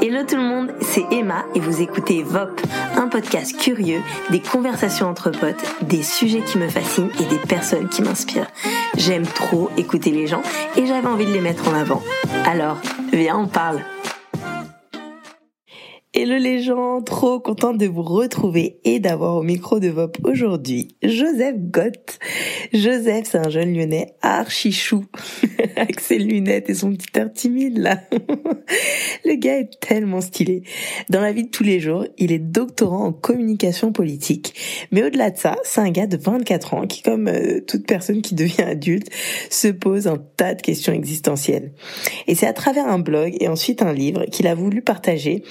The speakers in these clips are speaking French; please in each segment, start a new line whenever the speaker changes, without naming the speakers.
Hello tout le monde, c'est Emma et vous écoutez VOP, un podcast curieux, des conversations entre potes, des sujets qui me fascinent et des personnes qui m'inspirent. J'aime trop écouter les gens et j'avais envie de les mettre en avant. Alors, viens, on parle. Hello les gens, trop contente de vous retrouver et d'avoir au micro de VOP aujourd'hui Joseph Gott. Joseph, c'est un jeune lyonnais archi chou, avec ses lunettes et son petit air timide là. Le gars est tellement stylé. Dans la vie de tous les jours, il est doctorant en communication politique. Mais au-delà de ça, c'est un gars de 24 ans qui, comme euh, toute personne qui devient adulte, se pose un tas de questions existentielles. Et c'est à travers un blog et ensuite un livre qu'il a voulu partager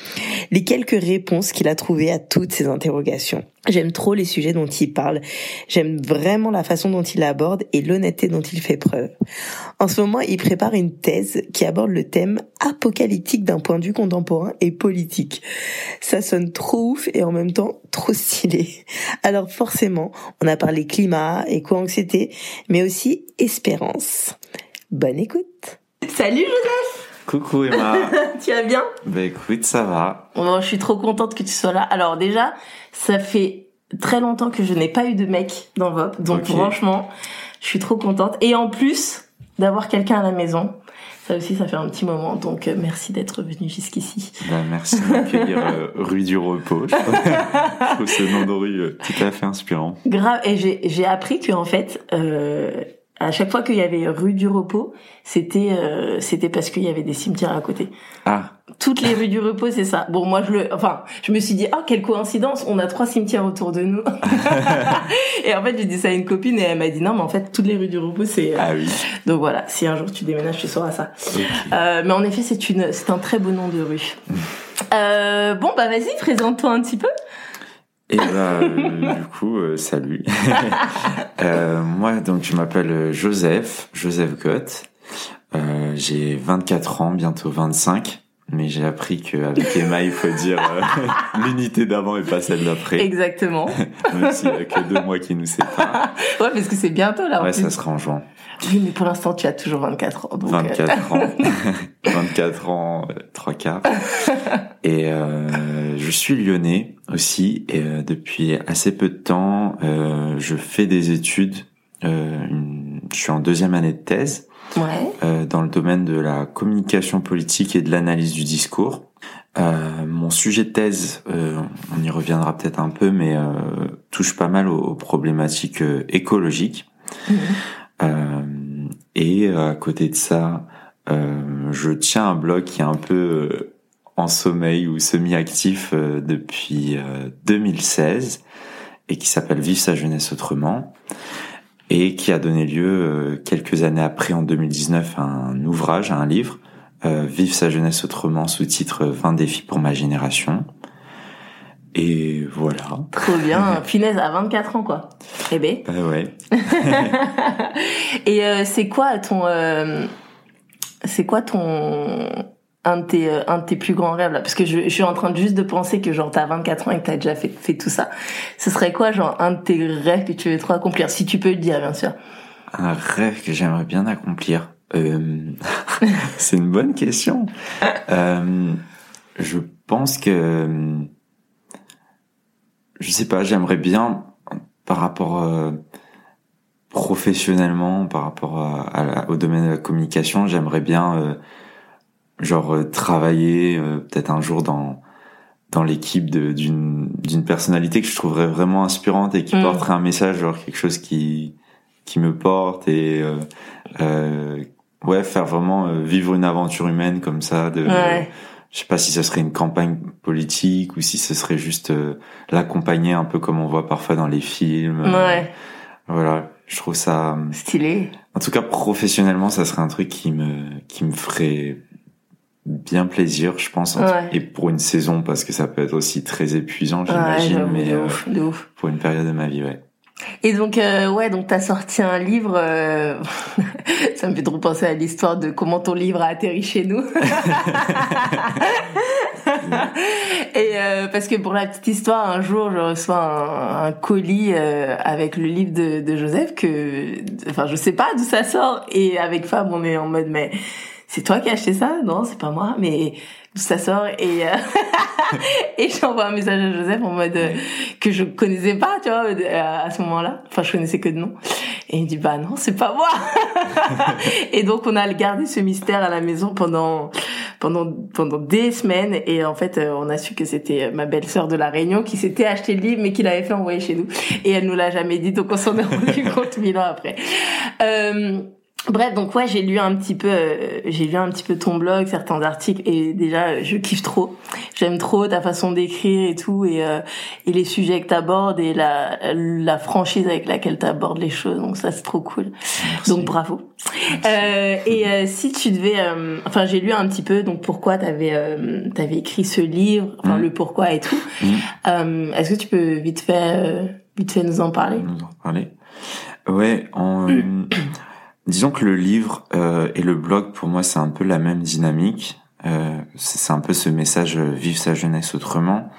les quelques réponses qu'il a trouvées à toutes ces interrogations. J'aime trop les sujets dont il parle. J'aime vraiment la façon dont il aborde et l'honnêteté dont il fait preuve. En ce moment, il prépare une thèse qui aborde le thème apocalyptique d'un point de vue contemporain et politique. Ça sonne trop ouf et en même temps trop stylé. Alors forcément, on a parlé climat, éco-anxiété, mais aussi espérance. Bonne écoute. Salut Joseph
Coucou Emma.
tu vas bien?
Bah écoute, ça va.
Bon, je suis trop contente que tu sois là. Alors déjà, ça fait très longtemps que je n'ai pas eu de mec dans VOP, donc franchement, je suis trop contente. Et en plus d'avoir quelqu'un à la maison, ça aussi, ça fait un petit moment. Donc euh, merci d'être venu jusqu'ici.
Bah, merci de m'accueillir euh, rue du Repos. Je trouve, je trouve ce nom de rue euh, tout à fait inspirant.
Grave. Et j'ai j'ai appris que en fait. Euh, à chaque fois qu'il y avait rue du repos, c'était euh, c'était parce qu'il y avait des cimetières à côté.
Ah,
Toutes les rues du repos, c'est ça. Bon, moi, je le, enfin, je me suis dit, ah, quelle coïncidence, on a trois cimetières autour de nous. et en fait, j'ai dit ça à une copine et elle m'a dit, non, mais en fait, toutes les rues du repos, c'est, euh,
ah oui.
donc voilà, si un jour tu déménages, tu sauras ça.
Ok.
Euh, mais en effet, c'est une, c'est un très beau nom de rue. Euh, bon, bah, vas-y, présente-toi un petit peu.
Et bah, du coup, euh, salut. Euh, moi, donc, je m'appelle Joseph, Joseph Gott. J'ai 24 ans, bientôt 25. Mais j'ai appris qu'avec Emma, il faut dire euh, l'unité d'avant et pas celle d'après.
Exactement.
Même s'il y a que deux mois qui nous séparent.
Ouais, parce que c'est bientôt, là, en
Ouais,
plus.
ça sera en juin.
Oui, mais pour l'instant, tu as toujours 24 ans, donc. euh,
24 ans. 24 ans, euh, trois quarts. Et euh, je suis lyonnais aussi. Et euh, depuis assez peu de temps, euh, je fais des études. Euh, une- je suis en deuxième année de thèse
Ouais.
euh, dans le domaine de la communication politique et de l'analyse du discours. Euh, mon sujet de thèse, euh, on y reviendra peut-être un peu, mais touche pas mal aux, aux problématiques écologiques.
Mhm.
Et à côté de ça, je tiens un blog qui est un peu en sommeil ou semi-actif depuis euh, 2016 et qui s'appelle Vive sa jeunesse autrement et qui a donné lieu euh, quelques années après, en 2019, à un ouvrage, à un livre, euh, Vive sa jeunesse autrement, sous-titre 20 défis pour ma génération. Et voilà.
Trop bien. Punaise, à 24 ans, quoi. Eh ben.
Bah ouais.
Et euh, c'est quoi ton euh, c'est quoi ton un de tes euh, un de tes plus grands rêves là parce que je, je suis en train de juste de penser que genre t'as 24 ans et que t'as déjà fait tout ça. Ce serait quoi genre un de tes rêves que tu veux trop accomplir? Si tu peux le dire bien sûr.
Un rêve que j'aimerais bien accomplir. Euh, c'est une bonne question. Euh, je pense que, je sais pas, j'aimerais bien, par rapport professionnellement, par rapport au domaine de la communication, j'aimerais bien, genre euh, travailler euh, peut-être un jour dans dans l'équipe de- d'une d'une personnalité que je trouverais vraiment inspirante et qui
Mm.
porterait un message, genre quelque chose qui qui me porte et euh, euh, ouais faire vraiment euh, vivre une aventure humaine comme ça de
Ouais.
je sais pas si ce serait une campagne politique ou si ce serait juste l'accompagner un peu comme on voit parfois dans les films
Ouais,
voilà je trouve ça
stylé.
en tout cas professionnellement ça serait un truc qui me qui me ferait bien plaisir je pense
Ouais.
et pour une saison parce que ça peut être aussi très épuisant j'imagine mais
de
euh,
ouf, de ouf.
pour une période de ma vie ouais
Et donc euh, ouais, donc t'as sorti un livre. euh, ça me fait trop penser à l'histoire de comment ton livre a atterri chez nous. Et euh, parce que pour la petite histoire, un jour, je reçois un, un colis euh, avec le livre de, de Joseph que, enfin, je sais pas d'où ça sort. Et avec Fab, on est en mode mais c'est toi qui as acheté ça? Non, c'est pas moi, mais ça sort et euh, et j'envoie un message à Joseph en mode euh, que je connaissais pas, tu vois, à ce moment-là. Enfin, je connaissais que de nom. Et il me dit bah non, c'est pas moi. et donc on a gardé ce mystère à la maison pendant pendant pendant des semaines et en fait euh, on a su que c'était ma belle-sœur de la Réunion qui s'était acheté le livre mais qui l'avait fait envoyer chez nous et elle nous l'a jamais dit donc on s'en est rendu compte mille ans après. Euh, Bref, donc ouais, j'ai lu un petit peu, euh, j'ai lu un petit peu ton blog, certains articles, et déjà, je kiffe trop. J'aime trop ta façon d'écrire et tout, et euh, et les sujets que t'abordes et la la franchise avec laquelle t'abordes les choses. Donc ça, c'est trop cool. Donc bravo. Euh, et si tu devais, enfin, j'ai lu un petit peu, donc pourquoi t'avais t'avais écrit ce livre, enfin mmh. le pourquoi et tout. Mmh. Est-ce que tu peux vite fait vite fait nous en parler?
Nous en parler. Ouais, en Disons que le livre euh, et le blog, pour moi, c'est un peu la même dynamique. Euh, c'est un peu ce message euh, "Vive sa jeunesse autrement"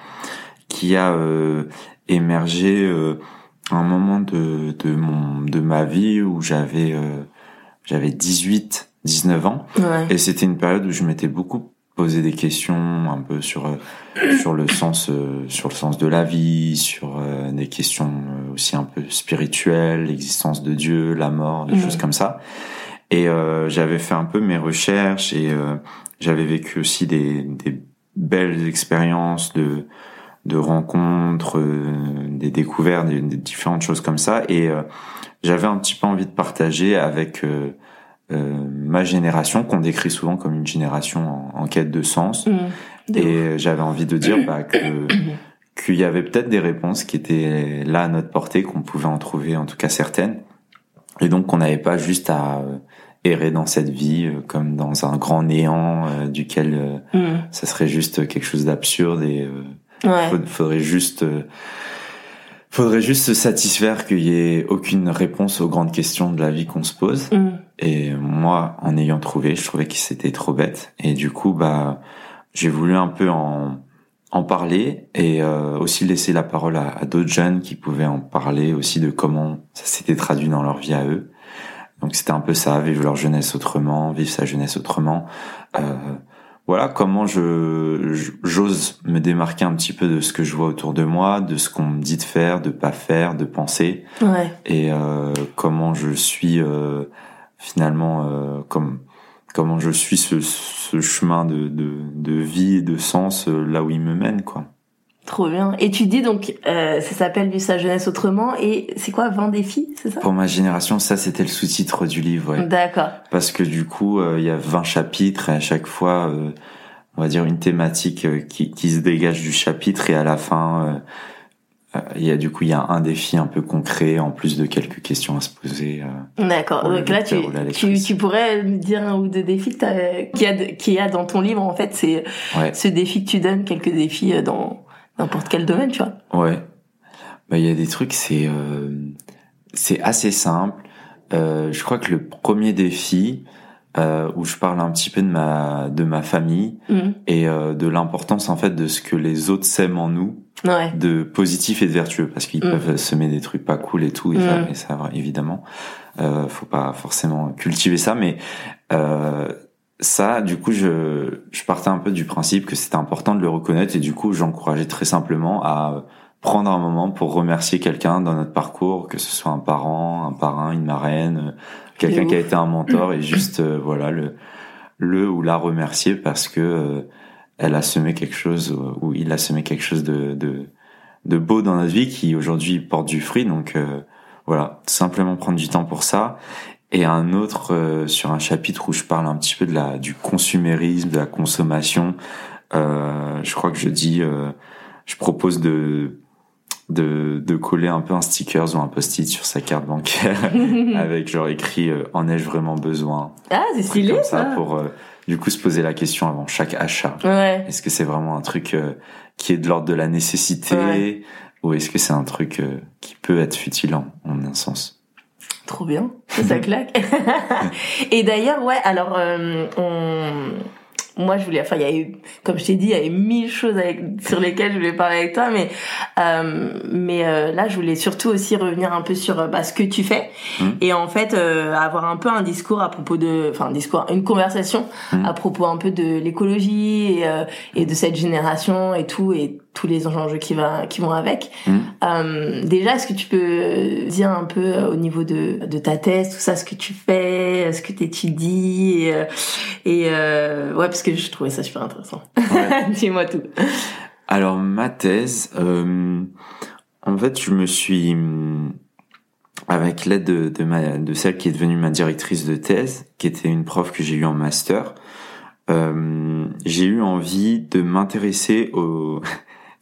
qui a euh, émergé euh, à un moment de, de mon de ma vie où j'avais j'avais 18 19 ans et c'était une période où je m'étais beaucoup poser des questions un peu sur euh, sur le sens euh, sur le sens de la vie, sur euh, des questions aussi un peu spirituelles, l'existence de Dieu, la mort, des choses comme ça. Et j'avais fait un peu mes recherches et j'avais vécu aussi des, des belles expériences de de rencontres, des découvertes, des, différentes choses comme ça. Et j'avais un petit peu envie de partager avec euh, ma génération, qu'on décrit souvent comme une génération en, quête de sens. Mmh. et j'avais envie de dire bah, que qu'il y avait peut-être des réponses qui étaient là à notre portée, qu'on pouvait en trouver en tout cas certaines, et donc qu'on n'avait pas juste à euh, errer dans cette vie euh, comme dans un grand néant duquel mmh. ça serait juste quelque chose d'absurde et il faudrait juste faudrait juste se satisfaire qu'il y ait aucune réponse aux grandes questions de la vie qu'on se pose. Mm. Et moi, en ayant trouvé, je trouvais que c'était trop bête. Et du coup, bah, j'ai voulu un peu en, en parler et euh, aussi laisser la parole à, à d'autres jeunes qui pouvaient en parler aussi de comment ça s'était traduit dans leur vie à eux. Donc c'était un peu ça, vivre leur jeunesse autrement, vivre sa jeunesse autrement. Euh, voilà comment je j'ose me démarquer un petit peu de ce que je vois autour de moi, de ce qu'on me dit de faire, de pas faire, de penser,
ouais.
et euh, comment je suis euh, finalement euh, comme comment je suis ce, ce chemin de, de, de vie et de sens euh, là où il me mène quoi.
Trop bien. Et tu dis donc, euh, ça s'appelle Vivre sa jeunesse autrement. Et c'est quoi 20 défis, c'est ça?
Pour ma génération, ça c'était le sous-titre du livre. Ouais.
D'accord.
Parce que du coup, euh, il y a 20 chapitres et à chaque fois, euh, on va dire une thématique euh, qui, qui, se dégage du chapitre et à la fin, il y a du coup il y a un défi un peu concret en plus de quelques questions à se poser.
D'accord. Donc là, tu, tu, tu, pourrais me dire un ou deux défis qu'il y a qui y a dans ton livre. En fait, c'est ce défi que tu donnes, quelques défis dans n'importe quel domaine, tu vois.
Ouais. Bah il y a des trucs, c'est euh, c'est assez simple. Euh, je crois que le premier défi euh, où je parle un petit peu de ma de ma famille
mhm.
et euh, de l'importance en fait de ce que les autres sèment en nous,
ouais.
de positif et de vertueux, parce qu'ils mhm. peuvent semer des trucs pas cool et tout, et, ça, et ça évidemment, euh, faut pas forcément cultiver ça, mais euh, ça, du coup, je, je partais un peu du principe que c'était important de le reconnaître et du coup, j'encourageais très simplement à prendre un moment pour remercier quelqu'un dans notre parcours, que ce soit un parent, un parrain, une marraine, quelqu'un qui a été un mentor et juste euh, voilà le le ou la remercier parce que euh, elle a semé quelque chose ou il a semé quelque chose de de, de beau dans notre vie qui aujourd'hui porte du fruit. Donc euh, voilà simplement prendre du temps pour ça et un autre euh, sur un chapitre où je parle un petit peu de la du consumérisme, de la consommation. Euh, je crois que je dis, euh, je propose de, de de coller un peu un sticker ou un post-it sur sa carte bancaire avec genre écrit euh, en ai-je vraiment besoin?
Ah, c'est stylé
comme
ça.
pour euh, du coup se poser la question avant chaque achat.
Ouais.
Est-ce que c'est vraiment un truc qui est de l'ordre de la nécessité
ouais.
ou est-ce que c'est un truc qui peut être futile en, en un sens?
Trop bien, ça, ça claque. et d'ailleurs, ouais, alors euh, on moi je voulais enfin il y a eu comme je t'ai dit il y avait mille choses avec, sur lesquelles je voulais parler avec toi mais euh, mais euh, là je voulais surtout aussi revenir un peu sur bah, ce que tu fais mmh. et en fait euh, avoir un peu un discours à propos de enfin un discours une conversation mmh. à propos un peu de l'écologie et, euh, et de cette génération et tout et tous les enjeux qui va qui vont avec mmh. déjà est-ce que tu peux dire un peu au niveau de de ta thèse tout ça ce que tu fais ce que tu étudies et, et ouais parce que je trouvais ça super intéressant. Dis-moi tout.
Alors ma thèse, euh, en fait, je me suis avec l'aide de, de, ma, de celle qui est devenue ma directrice de thèse, qui était une prof que j'ai eue en master, euh, j'ai eu envie de m'intéresser au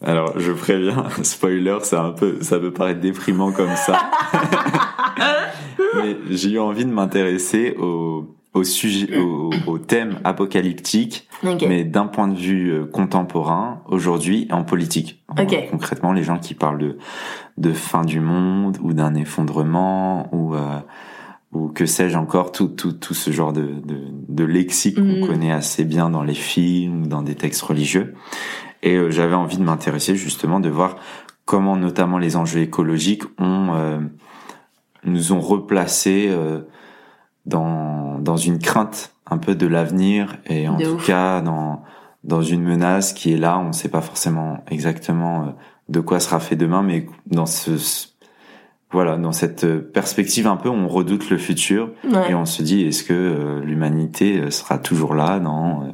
alors, je préviens, spoiler, c'est un peu, ça peut paraître déprimant comme ça. Mais j'ai eu envie de m'intéresser au, au sujet, au, au thème apocalyptique, mais d'un point de vue euh, contemporain, aujourd'hui, en politique. Concrètement, les gens qui parlent de, de fin du monde, ou d'un effondrement, ou, euh, ou que sais-je encore, tout, tout, tout ce genre de, de, de lexique qu'on mm. connaît assez bien dans les films, dans des textes religieux. Et euh, j'avais envie de m'intéresser justement, de voir comment notamment les enjeux écologiques ont, nous ont replacés dans, dans une crainte un peu de l'avenir et en tout cas dans, dans une menace qui est là. On ne sait pas forcément exactement euh, de quoi sera fait demain, mais dans ce, voilà, dans cette perspective un peu, on redoute le futur et on se dit est-ce que euh, l'humanité euh, sera toujours là dans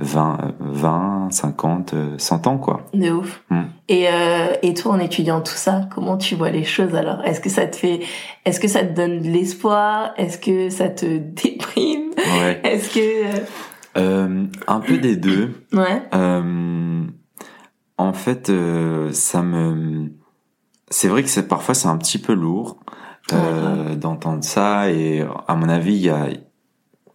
20, 20, 50, 100 ans, quoi.
De ouf. Mm. Et, euh, et toi, en étudiant tout ça, comment tu vois les choses alors? Est-ce que ça te fait, est-ce que ça te donne de l'espoir? Est-ce que ça te déprime? Ouais. Est-ce que
euh, euh un peu des deux.
Ouais.
Euh, en fait, ça me, c'est vrai que parfois c'est un petit peu lourd euh, d'entendre ça et à mon avis, il y a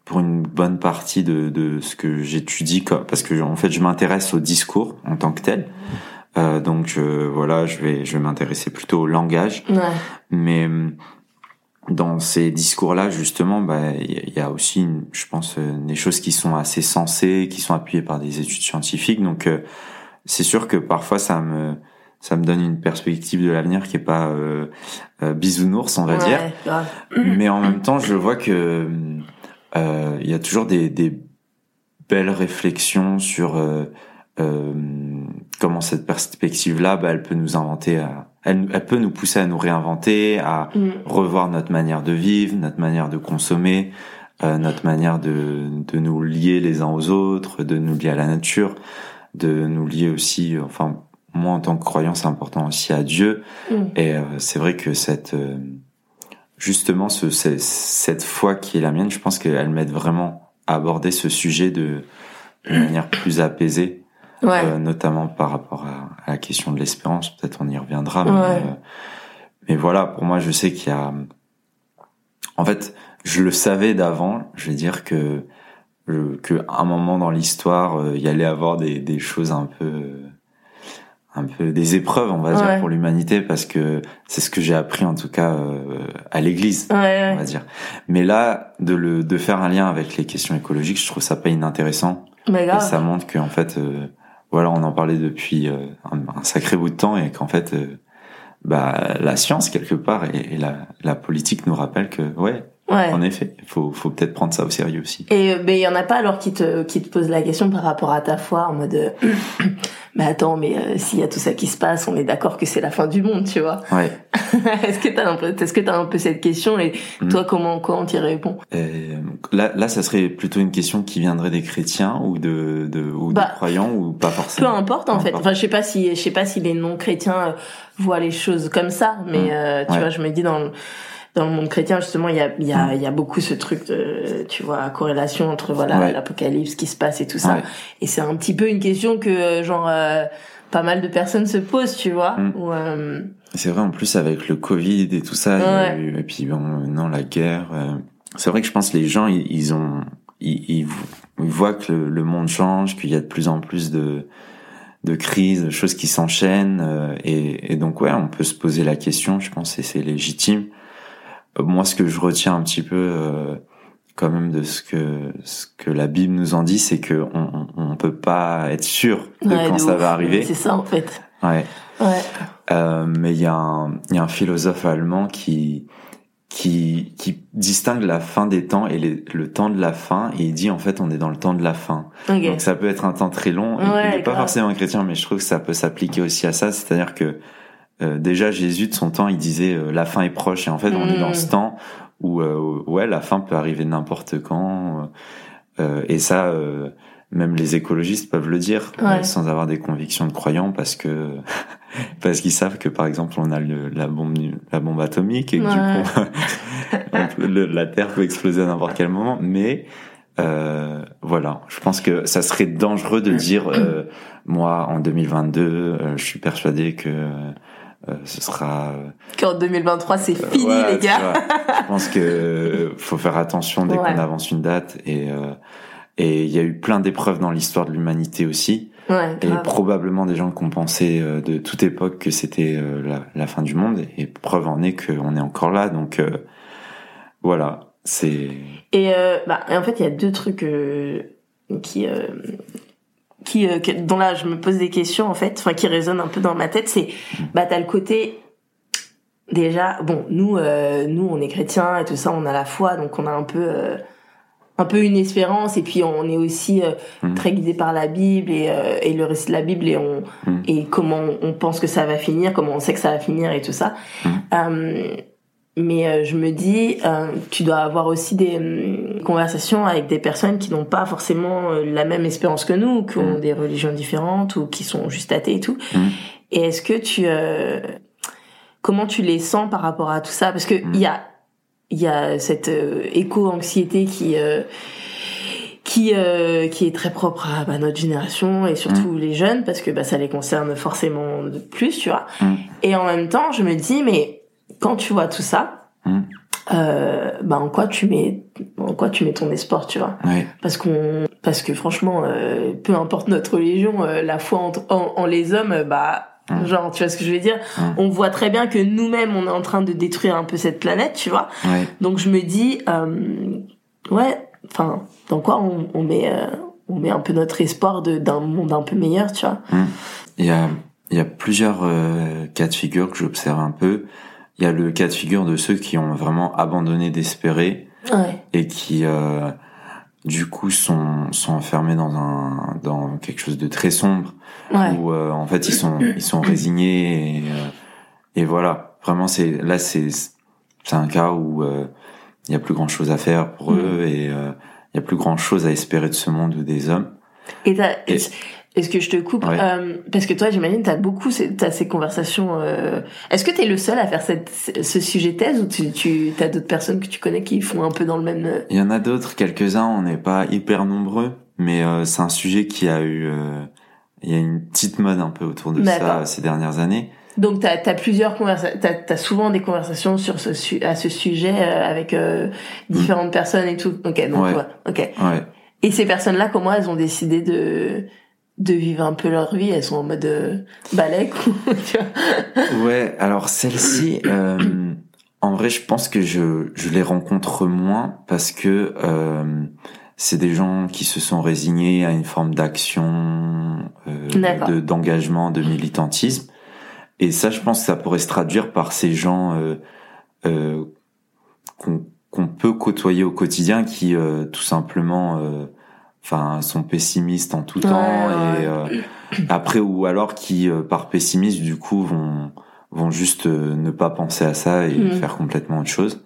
pour une bonne partie de, de ce que j'étudie, parce que en fait je m'intéresse au discours en tant que tel. Euh, donc euh, voilà, je vais je vais m'intéresser plutôt au langage.
Ouais.
Mais dans ces discours-là, justement, bah il y a aussi, je pense, euh, des choses qui sont assez sensées, qui sont appuyées par des études scientifiques. Donc euh, c'est sûr que parfois ça me ça me donne une perspective de l'avenir qui est pas euh, bisounours, on va
ouais,
dire.
Grave.
Mais en même temps, je vois que euh, il y a toujours des, des, belles réflexions sur euh, euh, comment cette perspective-là, bah, elle peut nous inventer, à, elle, elle, peut nous pousser à nous réinventer, à mm. revoir notre manière de vivre, notre manière de consommer, euh, notre manière de, de nous lier les uns aux autres, de nous lier à la nature, de nous lier aussi, enfin moi en tant que croyant c'est important aussi à Dieu mm. et euh, c'est vrai que cette euh, justement ce, cette foi qui est la mienne, je pense qu'elle m'aide vraiment à aborder ce sujet de, manière plus apaisée, euh, notamment par rapport à, la question de l'espérance. Peut-être on y reviendra, mais, euh, mais, voilà, pour moi, je sais qu'il y a. En fait, je le savais d'avant. Je vais dire que que un moment dans l'histoire, euh, il y allait avoir des, des choses un peu un peu des épreuves, on va dire, pour l'humanité, parce que c'est ce que j'ai appris en tout cas euh, à l'église,
on
va dire. Mais là, de le de faire un lien avec les questions écologiques, je trouve ça pas inintéressant.
Mais
et ça montre qu'en fait, euh, voilà, on en parlait depuis euh, un, sacré bout de temps et qu'en fait, bah la science quelque part et, et la, la politique nous rappelle que ouais,
Ouais.
En effet, il faut, faut peut-être prendre ça au sérieux aussi.
Et mais il y en a pas alors qui te qui te pose la question par rapport à ta foi en mode mais attends mais euh, s'il y a tout ça qui se passe, on est d'accord que c'est la fin du monde, tu vois.
Ouais.
est-ce que t'as un peu est-ce que t'as un peu cette question et mm. toi comment comment t'y réponds
euh, Là là ça serait plutôt une question qui viendrait des chrétiens ou de de ou bah, des croyants ou pas forcément.
Peu importe en fait. Enfin je sais pas si je sais pas si les non chrétiens euh, voient les choses comme ça mais mm. euh, tu ouais. vois je me dis dans dans le monde chrétien justement il y a il y a il y a beaucoup ce truc de tu vois corrélation entre voilà ouais. l'apocalypse qui se passe et tout ça
ouais.
et c'est un petit peu une question que genre euh, pas mal de personnes se posent tu vois
mm.
Ou, euh...
c'est vrai en plus avec le covid et tout ça
ouais.
et puis bon non la guerre euh, c'est vrai que je pense que les gens ils, ils ont ils, ils, voient que le, le monde change qu'il y a de plus en plus de de crises, de choses qui s'enchaînent euh, et, et donc ouais on peut se poser la question je pense et c'est légitime moi, ce que je retiens un petit peu euh, quand même de ce que ce que la Bible nous en dit, c'est que on, on, peut pas être sûr de quand ça va arriver.
C'est ça en fait.
Ouais. Ouais. Euh, mais il y a un il y a un philosophe allemand qui qui qui distingue la fin des temps et le temps de la fin et il dit en fait on est dans le temps de la fin. Donc ça peut être un temps très long. il n'est pas forcément chrétien, mais je trouve que ça peut s'appliquer aussi à ça. C'est-à-dire que euh, déjà Jésus de son temps, il disait euh, la fin est proche. Et en fait on est dans ce mm. temps où euh, ouais la fin peut arriver n'importe quand. Et ça même les écologistes peuvent le dire sans avoir des convictions de croyants parce que parce qu'ils savent que par exemple on a le, la bombe la bombe atomique et que du coup la Terre peut exploser à n'importe quel moment. Mais euh, voilà, je pense que ça serait dangereux de dire moi en 2022 je suis persuadé que euh, ce sera
euh, qu'en 2023 c'est euh, fini les gars.
je pense que faut faire attention dès qu'on avance une date et et il y a eu plein d'épreuves dans l'histoire de l'humanité aussi.
Ouais,
et probablement des gens qui ont pensé de toute époque que c'était la, la, fin du monde. Et preuve en est qu'on est encore là. Donc voilà, c'est.
Et, bah, et en fait, il y a deux trucs qui qui, euh, dont là je me pose des questions en fait, enfin qui résonnent un peu dans ma tête, c'est bah t'as le côté déjà bon nous euh, nous on est chrétiens et tout ça, on a la foi donc on a un peu euh, un peu une espérance et puis on est aussi mm. très guidé par la Bible et, et le récit de la Bible et on mm. et comment on pense que ça va finir, comment on sait que ça va finir et tout ça. Mm mais euh, je me dis, euh, tu dois avoir aussi des hum, conversations avec des personnes qui n'ont pas forcément euh, la même espérance que nous, qui ont mm. des religions différentes ou qui sont juste athées et tout. Mm. Et est-ce que tu, comment tu les sens par rapport à tout ça? Parce que il y a, il y a cette éco-anxiété qui qui qui est très propre à bah, notre génération et surtout mm. les jeunes parce que bah, ça les concerne forcément de plus, tu vois? Et en même temps, je me dis mais quand tu vois tout ça, hmm. euh, bah en quoi tu mets, en quoi tu mets ton espoir, tu vois? Parce qu'on, parce que franchement, euh, peu importe notre religion, euh, la foi en, les hommes, bah hmm. Genre, tu vois ce que je veux dire? Hmm. On voit très bien que nous-mêmes, on est en train de détruire un peu cette planète, tu vois? Donc je me dis, ouais, enfin, dans quoi on, on met, on met un peu notre espoir d'un monde un peu meilleur, tu vois?
Il y a, il y a plusieurs cas de figure que j'observe un peu. Il y a le cas de figure de ceux qui ont vraiment abandonné d'espérer et qui euh, du coup sont sont enfermés dans un dans quelque chose de très sombre où euh, en fait ils sont ils sont résignés et, euh, et voilà. Vraiment c'est là c'est c'est un cas où euh, il y a plus grand chose à faire pour mm. eux et il y a plus grand chose à espérer de ce monde ou des hommes.
Et, et est-ce que je te coupe euh, Parce que toi, j'imagine, tu as beaucoup t'as ces conversations. Euh... Est-ce que tu es le seul à faire cette, ce sujet thèse ou tu, tu as d'autres personnes que tu connais qui font un peu dans le même... Euh?
Il y en a d'autres, quelques-uns, on n'est pas hyper nombreux, mais euh, c'est un sujet qui a eu... Il y a une petite mode un peu autour de ça ces dernières années.
Donc tu as, plusieurs conversations, tu as, souvent des conversations sur ce à ce sujet avec différentes personnes et tout. OK, donc ouais. OK.
Ouais.
Et ces personnes-là, comment elles ont décidé de de vivre un peu leur vie, elles sont en mode euh,
vois. Ouais, alors celle-ci, euh, en vrai, je pense que je, je les rencontre moins parce que euh, c'est des gens qui se sont résignés à une forme d'action, euh, de d'engagement, de militantisme. Et ça, je pense que ça pourrait se traduire par ces gens euh, euh, qu'on qu'on peut côtoyer au quotidien qui tout simplement enfin sont pessimistes en tout temps et euh, après ou alors qui euh, par pessimisme du coup vont vont juste euh, ne pas penser à ça et mm. faire complètement autre chose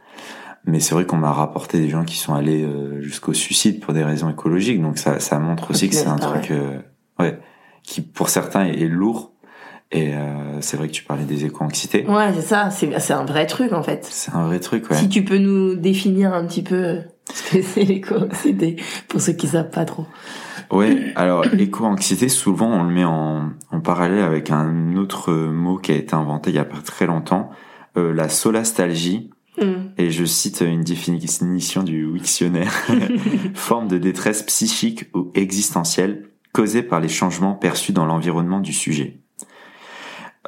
mais c'est vrai qu'on m'a rapporté des gens qui sont allés jusqu'au suicide pour des raisons écologiques donc ça ça montre aussi que c'est un truc ouais qui pour certains est, lourd et c'est vrai que tu parlais des éco-anxiétés.
Ouais, c'est ça, c'est c'est un vrai truc en fait.
C'est un vrai truc, ouais.
Si tu peux nous définir un petit peu que c'est l'éco-anxiété, pour ceux qui savent pas trop.
Ouais, alors éco-anxiété, souvent on le met en, en, parallèle avec un autre mot qui a été inventé il y a pas très longtemps, euh, la solastalgie. Mm. Et je cite une définition du Wiktionnaire. Forme de détresse psychique ou existentielle causée par les changements perçus dans l'environnement du sujet.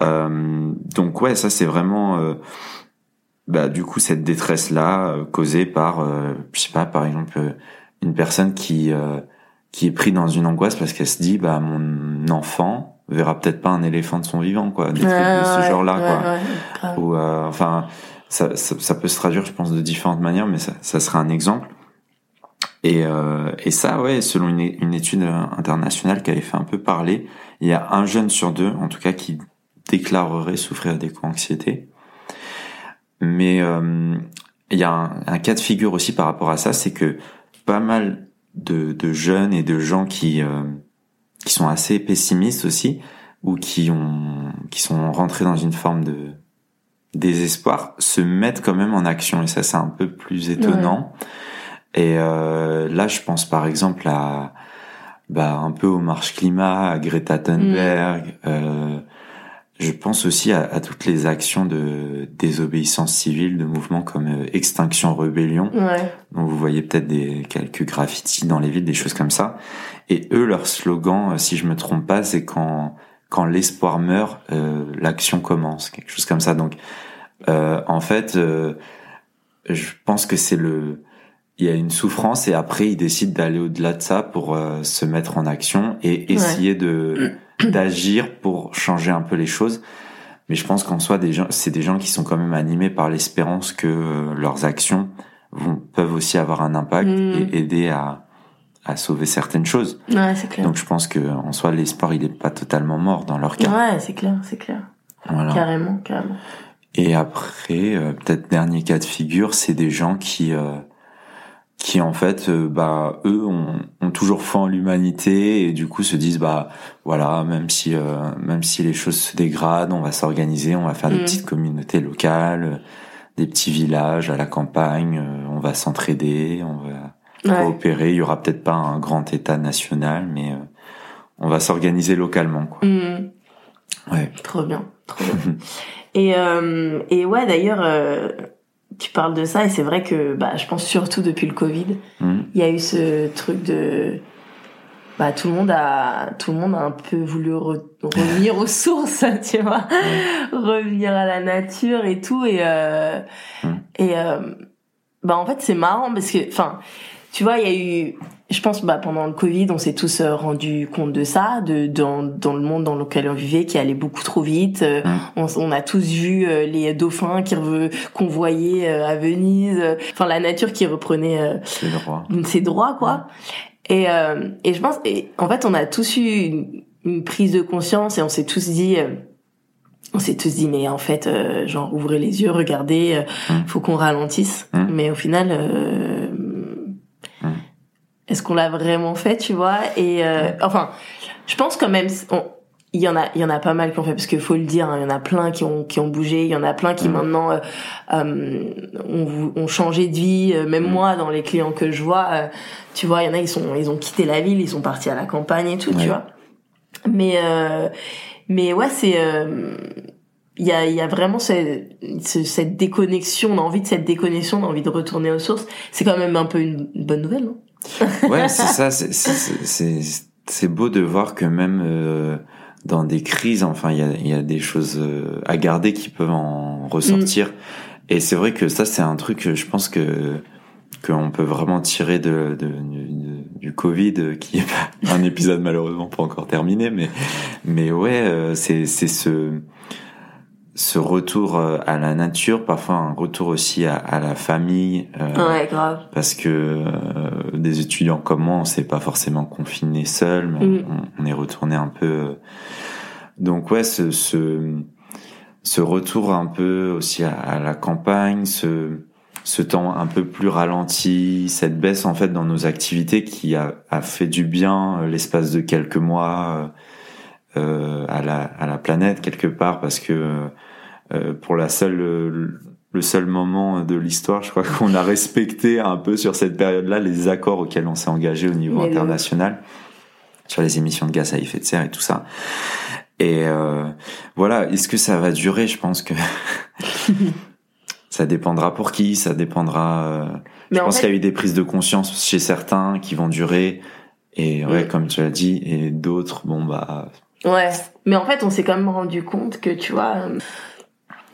Euh, donc ouais, ça c'est vraiment... Euh, bah du coup cette détresse là causée par je sais pas par exemple une personne qui qui est pris dans une angoisse parce qu'elle se dit bah mon enfant verra peut-être pas un éléphant de son vivant quoi. Des trucs de ce genre là quoi. ou euh, enfin ça, ça, ça, peut se traduire je pense de différentes manières mais ça, ça serait un exemple. Et, euh, et ça ouais selon une, une, étude internationale qui avait fait un peu parler il y a un jeune sur deux en tout cas qui déclarerait souffrir d'éco-anxiété mais euh, il y a un, un cas de figure aussi par rapport à ça c'est que pas mal de, de, jeunes et de gens qui euh, qui sont assez pessimistes aussi ou qui ont qui sont rentrés dans une forme de désespoir se mettent quand même en action. Et ça c'est un peu plus étonnant. Et euh, là je pense par exemple à bah un peu aux marches climat à Greta Thunberg mm. euh, je pense aussi à, à, toutes les actions de désobéissance civile, de mouvements comme euh, Extinction Rebellion. Ouais. Donc vous voyez peut-être des quelques graffitis dans les villes, des choses comme ça. Et eux, leur slogan, euh, si je me trompe pas, c'est quand quand l'espoir meurt, euh, l'action commence, quelque chose comme ça. Donc euh, en fait, euh, je pense que c'est le il y a une souffrance et après ils décident d'aller au-delà de ça pour se mettre en action et essayer de d'agir pour changer un peu les choses. Mais je pense qu'en soi, des gens, c'est des gens qui sont quand même animés par l'espérance que euh, leurs actions vont, peuvent aussi avoir un impact mm. et aider à, à sauver certaines choses.
Ouais, c'est clair.
Donc je pense que en soi, l'espoir, il est pas totalement mort dans leur cas.
Ouais, c'est clair, c'est clair. Voilà. Carrément, carrément.
Et après, euh, peut-être dernier cas de figure, c'est des gens qui euh, qui en fait euh, bah eux ont, ont, toujours foi en l'humanité et du coup se disent bah voilà même si euh, même si les choses se dégradent on va s'organiser on va faire des mm. petites communautés locales des petits villages à la campagne euh, on va s'entraider on va coopérer. Il y aura peut-être pas un grand état national mais on va s'organiser localement quoi.
Mm. ouais. Trop bien trop bien. Et et ouais d'ailleurs tu parles de ça et c'est vrai que bah, je pense surtout depuis le Covid, mmh. il y a eu ce truc de bah tout le monde a tout le monde a un peu voulu revenir aux sources, tu vois, revenir à la nature et tout et euh, mmh. et euh, bah en fait c'est marrant parce que enfin tu vois il y a eu je pense bah pendant le Covid, on s'est tous euh, rendu compte de ça, de dans, dans le monde dans lequel on vivait, qui allait beaucoup trop vite. Euh, on, on, a tous vu euh, les dauphins qui qu'on voyait à Venise, enfin la nature qui reprenait ses droits, ses droits quoi. Et et je pense, et en fait, on a tous eu une, une prise de conscience et on s'est tous dit on s'est tous dit mais en fait genre ouvrez les yeux regardez faut qu'on ralentisse. Mais au final est-ce qu'on l'a vraiment fait, tu vois? Et euh, enfin, je pense quand même, il y en a, il y en a pas mal qui ont fait parce qu'il faut le dire, hein, il y en a plein qui ont qui ont bougé, il y en a plein qui mm. maintenant euh, euh, ont, ont, changé de vie. même mm. moi, dans les clients que je vois, tu vois, il y en a ils sont ils ont quitté la ville, ils sont partis à la campagne et tout, tu vois. Mais mais ouais, c'est il y a, il y a vraiment cette, cette déconnexion, on a envie de cette déconnexion, on a envie de retourner aux sources. C'est quand même un peu une bonne nouvelle, non?
Ouais, c'est ça. C'est beau de voir que même euh, dans des crises, enfin, il y a, y a, des choses euh, à garder qui peuvent en ressortir. Mm. Et c'est vrai que ça, c'est un truc que je pense que qu'on peut vraiment tirer de, de, du Covid, qui est un épisode malheureusement pas encore terminé, mais mais ouais, euh, c'est c'est ce ce retour euh, à la nature, parfois un retour aussi à, à la famille.
Euh, ouais, grave.
Parce que euh, des étudiants comme moi, on s'est pas forcément confiné seul, mais mm. on, est retourné un peu. Euh, donc ouais, ce, ce, ce retour un peu aussi à, à, la campagne, ce ce temps un peu plus ralenti, cette baisse en fait dans nos activités qui a, a fait du bien l'espace de quelques mois euh, à la à la planète quelque part parce que euh, pour la seule le seul moment de l'histoire, je crois qu'on a respecté un peu sur cette période-là les accords auxquels on s'est engagé au niveau international sur les émissions de gaz à effet de serre et tout ça. Et euh, voilà, est-ce que ça va durer? Je pense que ça dépendra pour qui, ça dépendra. Euh, je pense qu'il y a eu des prises de conscience chez certains qui vont durer, et ouais, mm. comme tu l'as dit, et d'autres, bon bah
Ouais, mais en fait, on s'est quand même rendu compte que, tu vois, euh,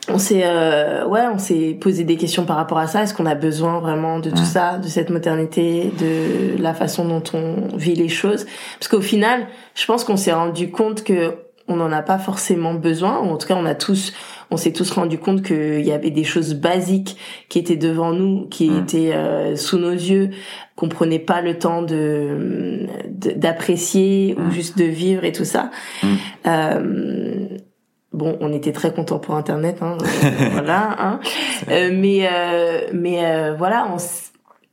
on s'est euh, ouais on s'est posé des questions par rapport à ça. Est-ce qu'on a besoin vraiment de tout ça de cette modernité de la façon dont on vit les choses? Parce qu'au final je pense qu'on s'est rendu compte que on n'en a pas forcément besoin ou en tout cas on a tous on s'est tous rendu compte qu'il y avait des choses basiques qui étaient devant nous qui étaient euh, sous nos yeux qu'on prenait pas le temps de d'apprécier ou juste de vivre et tout ça euh, Bon, on était très content pour Internet, hein, voilà. Hein. Euh, mais euh, mais euh, voilà, on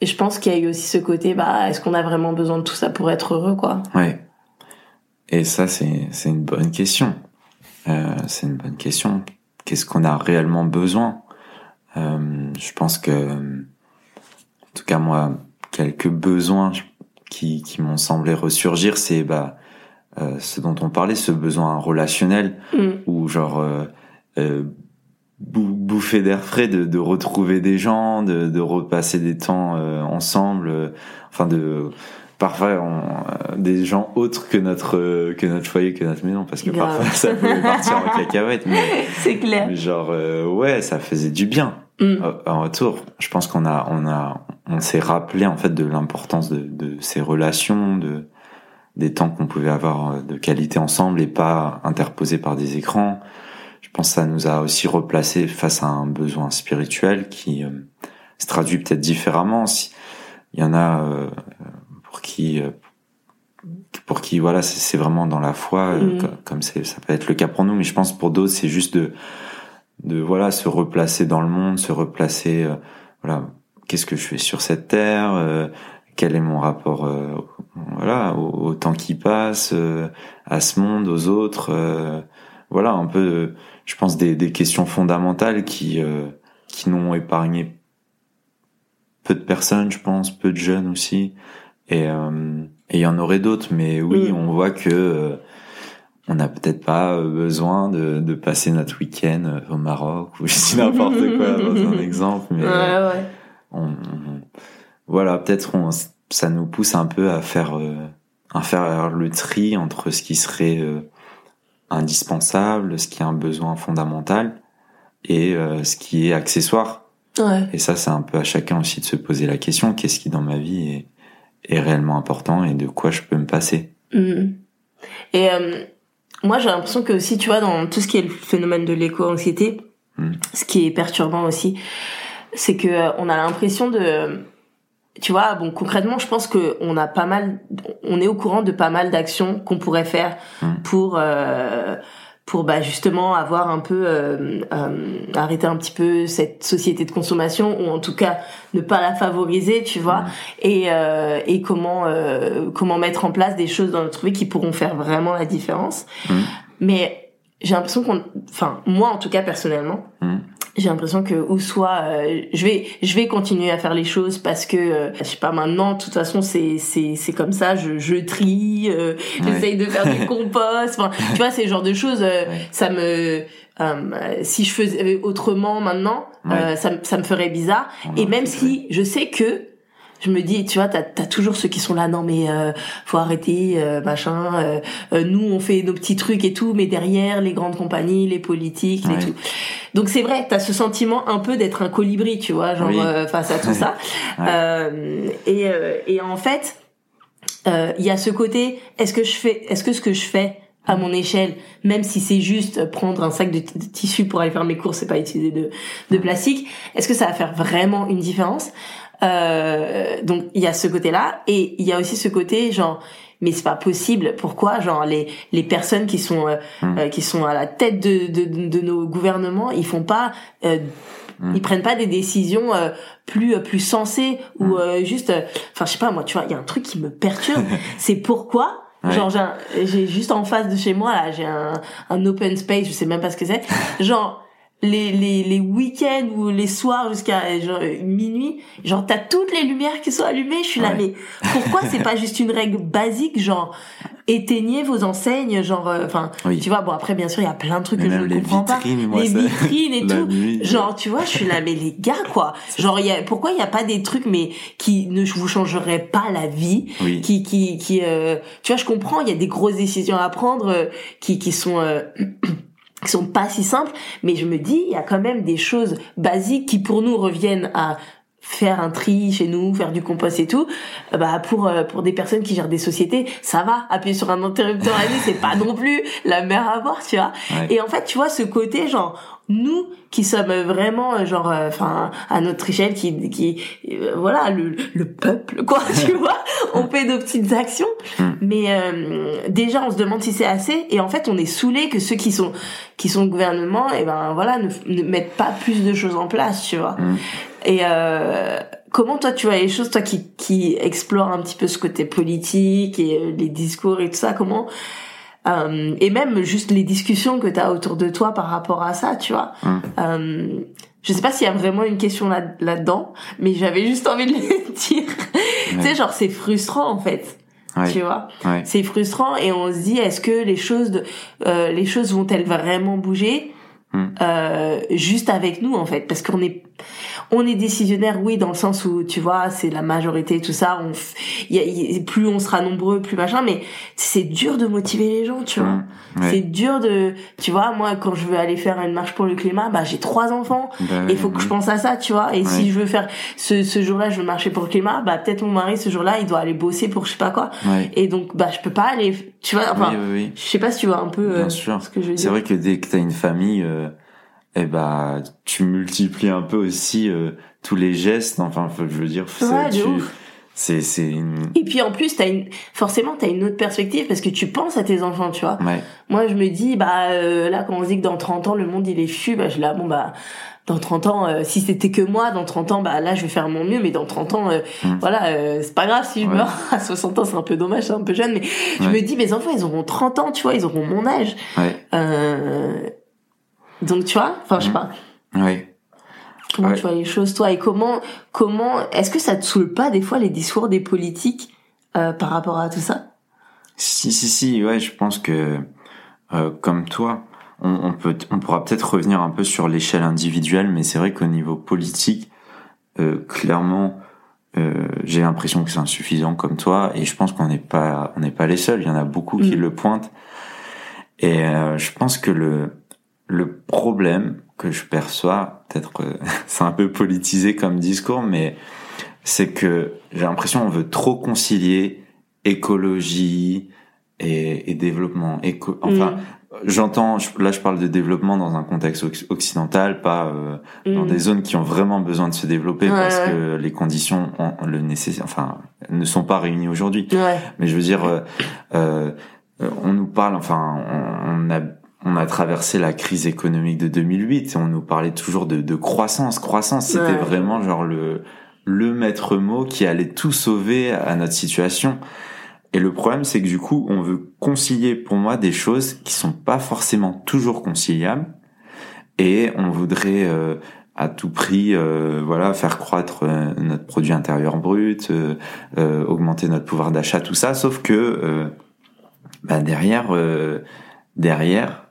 je pense qu'il y a eu aussi ce côté, bah, est-ce qu'on a vraiment besoin de tout ça pour être heureux, quoi?
Ouais. Et ça, c'est c'est une bonne question. Euh, c'est une bonne question. Qu'est-ce qu'on a réellement besoin Je pense que, en tout cas moi, quelques besoins qui qui m'ont semblé ressurgir, c'est bah euh, ce dont on parlait, ce besoin relationnel, mm. ou genre euh, euh bouffer d'air frais, de, de, retrouver des gens, de, de repasser des temps euh, ensemble, enfin de parfois on, des gens autres que notre que notre foyer, que notre maison, parce que parfois ça pouvait partir en cacahuète. Mais
c'est clair.
Mais genre ouais, ça faisait du bien. Mm. En retour, je pense qu'on a on a on s'est rappelé en fait de l'importance de, de ces relations, de des temps qu'on pouvait avoir euh, de qualité ensemble et pas interposés par des écrans. Je pense que ça nous a aussi replacé face à un besoin spirituel qui euh, se traduit peut-être différemment. Si, il y en a euh, qui pour qui voilà c'est vraiment dans la foi mm. comme c'est ça peut être le cas pour nous mais je pense pour d'autres c'est juste de de voilà se replacer dans le monde se replacer voilà qu'est-ce que je fais sur cette terre quel est mon rapport euh, voilà au, temps qui passe euh, à ce monde aux autres euh, voilà un peu je pense des, des questions fondamentales qui qui n'ont épargné peu de personnes je pense peu de jeunes aussi et il y en aurait d'autres mais oui mm. on voit que on n'a peut-être pas besoin de, de passer notre week-end au Maroc ou je dis n'importe quoi dans un exemple mais
ouais, ouais.
on voilà, peut-être ça nous pousse un peu à faire, euh, à faire le tri entre ce qui serait euh, indispensable, ce qui est un besoin fondamental et euh, ce qui est accessoire.
Ouais.
Et ça, c'est un peu à chacun aussi de se poser la question qu'est-ce qui dans ma vie est, est réellement important et de quoi je peux me passer.
Mmh. Et moi, j'ai l'impression que aussi, tu vois, dans tout ce qui est le phénomène de l'éco-anxiété, mmh. ce qui est perturbant aussi, c'est que on a l'impression de tu vois, bon, concrètement, je pense que on a pas mal, on est au courant de pas mal d'actions qu'on pourrait faire mmh. pour euh, pour bah justement avoir un peu euh, euh, arrêter un petit peu cette société de consommation ou en tout cas ne pas la favoriser, tu vois, mmh. et euh, et comment euh, comment mettre en place des choses dans notre vie qui pourront faire vraiment la différence. Mmh. Mais j'ai l'impression qu'on, enfin moi en tout cas personnellement j'ai l'impression que ou soit euh, je vais je vais continuer à faire les choses parce que euh, je sais pas maintenant de toute façon c'est c'est c'est comme ça je je trie euh, j'essaye de faire du compost enfin tu vois ces genres de choses euh, ça me si je faisais autrement maintenant ça ça me ferait bizarre. Et même si je sais que je me dis, tu vois, t'as as toujours ceux qui sont là, non mais euh, faut arrêter, euh, machin. Euh, euh, nous, on fait nos petits trucs et tout, mais derrière, les grandes compagnies, les politiques, et tout. Donc c'est vrai, t'as ce sentiment un peu d'être un colibri, tu vois, genre face à tout ça. et, et en fait, il y a ce côté, est-ce que je fais, est-ce que ce que je fais à mon échelle, même si c'est juste prendre un sac de, tissu pour aller faire mes courses et pas utiliser de, de plastique, est-ce que ça va faire vraiment une différence? Euh, donc il y a ce côté-là et il y a aussi ce côté genre mais c'est pas possible pourquoi genre les les personnes qui sont euh, hmm. euh, qui sont à la tête de, de, de nos gouvernements ils font pas euh, hmm. ils prennent pas des décisions plus plus sensées ou hmm. juste enfin je sais pas moi tu vois il y a un truc qui me perturbe c'est pourquoi Genre j'ai juste en face de chez moi là, j'ai un, un open space, je sais même pas ce que c'est. Genre les, les, les week-ends ou les soirs jusqu'à genre minuit, genre t'as toutes les lumières qui sont allumées, je suis là mais pourquoi c'est pas juste une règle basique genre éteignez vos enseignes genre euh, enfin tu vois bon après bien sûr il y a plein de trucs que je ne comprends pas. les vitrines et tout. Genre tu vois je suis là mais les gars quoi. Genre y a pourquoi il y a pas des trucs mais qui ne vous changeraient pas la vie qui qui qui euh, tu vois je comprends il y a des grosses décisions à prendre euh, qui qui sont qui sont pas si simples, mais je me dis, il y a quand même des choses basiques qui pour nous reviennent à faire un tri chez nous, faire du compost et tout, euh, bah pour euh, pour des personnes qui gèrent des sociétés, ça va. Appuyer sur un interrupteur à vie, c'est pas non plus la mer à boire, tu vois. Et en fait, tu vois ce côté genre nous qui sommes vraiment euh, genre enfin à notre échelle qui qui voilà le, le peuple quoi tu vois on fait nos petites actions hmm. mais déjà on se demande si c'est assez et en fait on est saoulé que ceux qui sont qui sont au gouvernement et eh ben voilà ne, ne mettent pas plus de choses en place tu vois hmm. Et euh, comment toi tu vois les choses, toi qui qui explore un petit peu ce côté politique et euh, les discours et tout ça, comment euh, et même juste les discussions que tu as autour de toi par rapport à ça, tu vois. Hum. Euh, je sais pas s'il y a vraiment une question là là-dedans, mais j'avais juste envie de le dire. Tu sais, genre c'est frustrant en fait. Tu vois, c'est frustrant et on se dit est-ce que les choses de, euh, les choses vont-elles vraiment bouger? Hum. euh, juste avec nous en fait parce qu'on est on est décisionnaire, oui, dans le sens où, tu vois, c'est la majorité, tout ça. On, y a, plus on sera nombreux, plus machin. Mais c'est dur de motiver les gens, tu vois. C'est dur de, tu vois, moi, quand je veux aller faire une marche pour le climat, bah, j'ai trois enfants. Bah et il faut que je pense à ça, tu vois. Et si je veux faire ce, ce jour-là, je veux marcher pour le climat, bah, peut-être mon mari, ce jour-là, il doit aller bosser pour je sais pas quoi. Et donc, bah, je peux pas aller, tu vois, enfin, je sais pas si tu vois un peu euh, ce que je veux dire.
C'est vrai que dès que t'as une famille, euh eh ben tu multiplies un peu aussi euh, tous les gestes enfin je veux dire c'est c'est une...
et puis en plus t'as une forcément t'as une autre perspective parce que tu penses à tes enfants tu vois. Moi je me dis bah euh, là quand on dit que dans 30 ans le monde il est fu bah je là bon bah dans 30 ans euh, si c'était que moi dans 30 ans bah là je vais faire mon mieux mais dans 30 ans mm. voilà c'est pas grave si je meurs à 60 ans c'est un peu dommage c'est un peu jeune mais je me dis mes enfants ils auront 30 ans tu vois ils auront mon âge donc tu vois, enfin je sais mhm. pas.
Oui.
Comment tu vois les choses toi et comment comment est-ce que ça te saoule pas des fois les discours des politiques euh, par rapport à tout ça?
Si si si ouais je pense que euh, comme toi on, on, peut on pourra peut-être revenir un peu sur l'échelle individuelle mais c'est vrai qu'au niveau politique euh, clairement euh, j'ai l'impression que c'est insuffisant comme toi et je pense qu'on n'est pas on n'est pas les seuls il y en a beaucoup qui mm. le pointent et euh, je pense que le le problème que je perçois, peut-être euh, c'est un peu politisé comme discours, mais c'est que j'ai l'impression on veut trop concilier écologie et, développement. Éco enfin, mm. j'entends, là je parle de développement dans un contexte occidental, pas euh, dans mm. des zones qui ont vraiment besoin de se développer parce que les conditions le enfin, ne sont pas réunies aujourd'hui. Mais je veux dire, euh, euh, on nous parle, enfin, on, on a on a traversé la crise économique de 2008 et on nous parlait toujours de, de croissance. Croissance, c'était vraiment genre le, le maître mot qui allait tout sauver à notre situation. Et le problème, c'est que du coup, on veut concilier pour moi des choses qui sont pas forcément toujours conciliables et on voudrait euh, à tout prix euh, voilà faire croître euh, notre produit intérieur brut augmenter notre pouvoir d'achat tout ça sauf que bah derrière derrière, euh,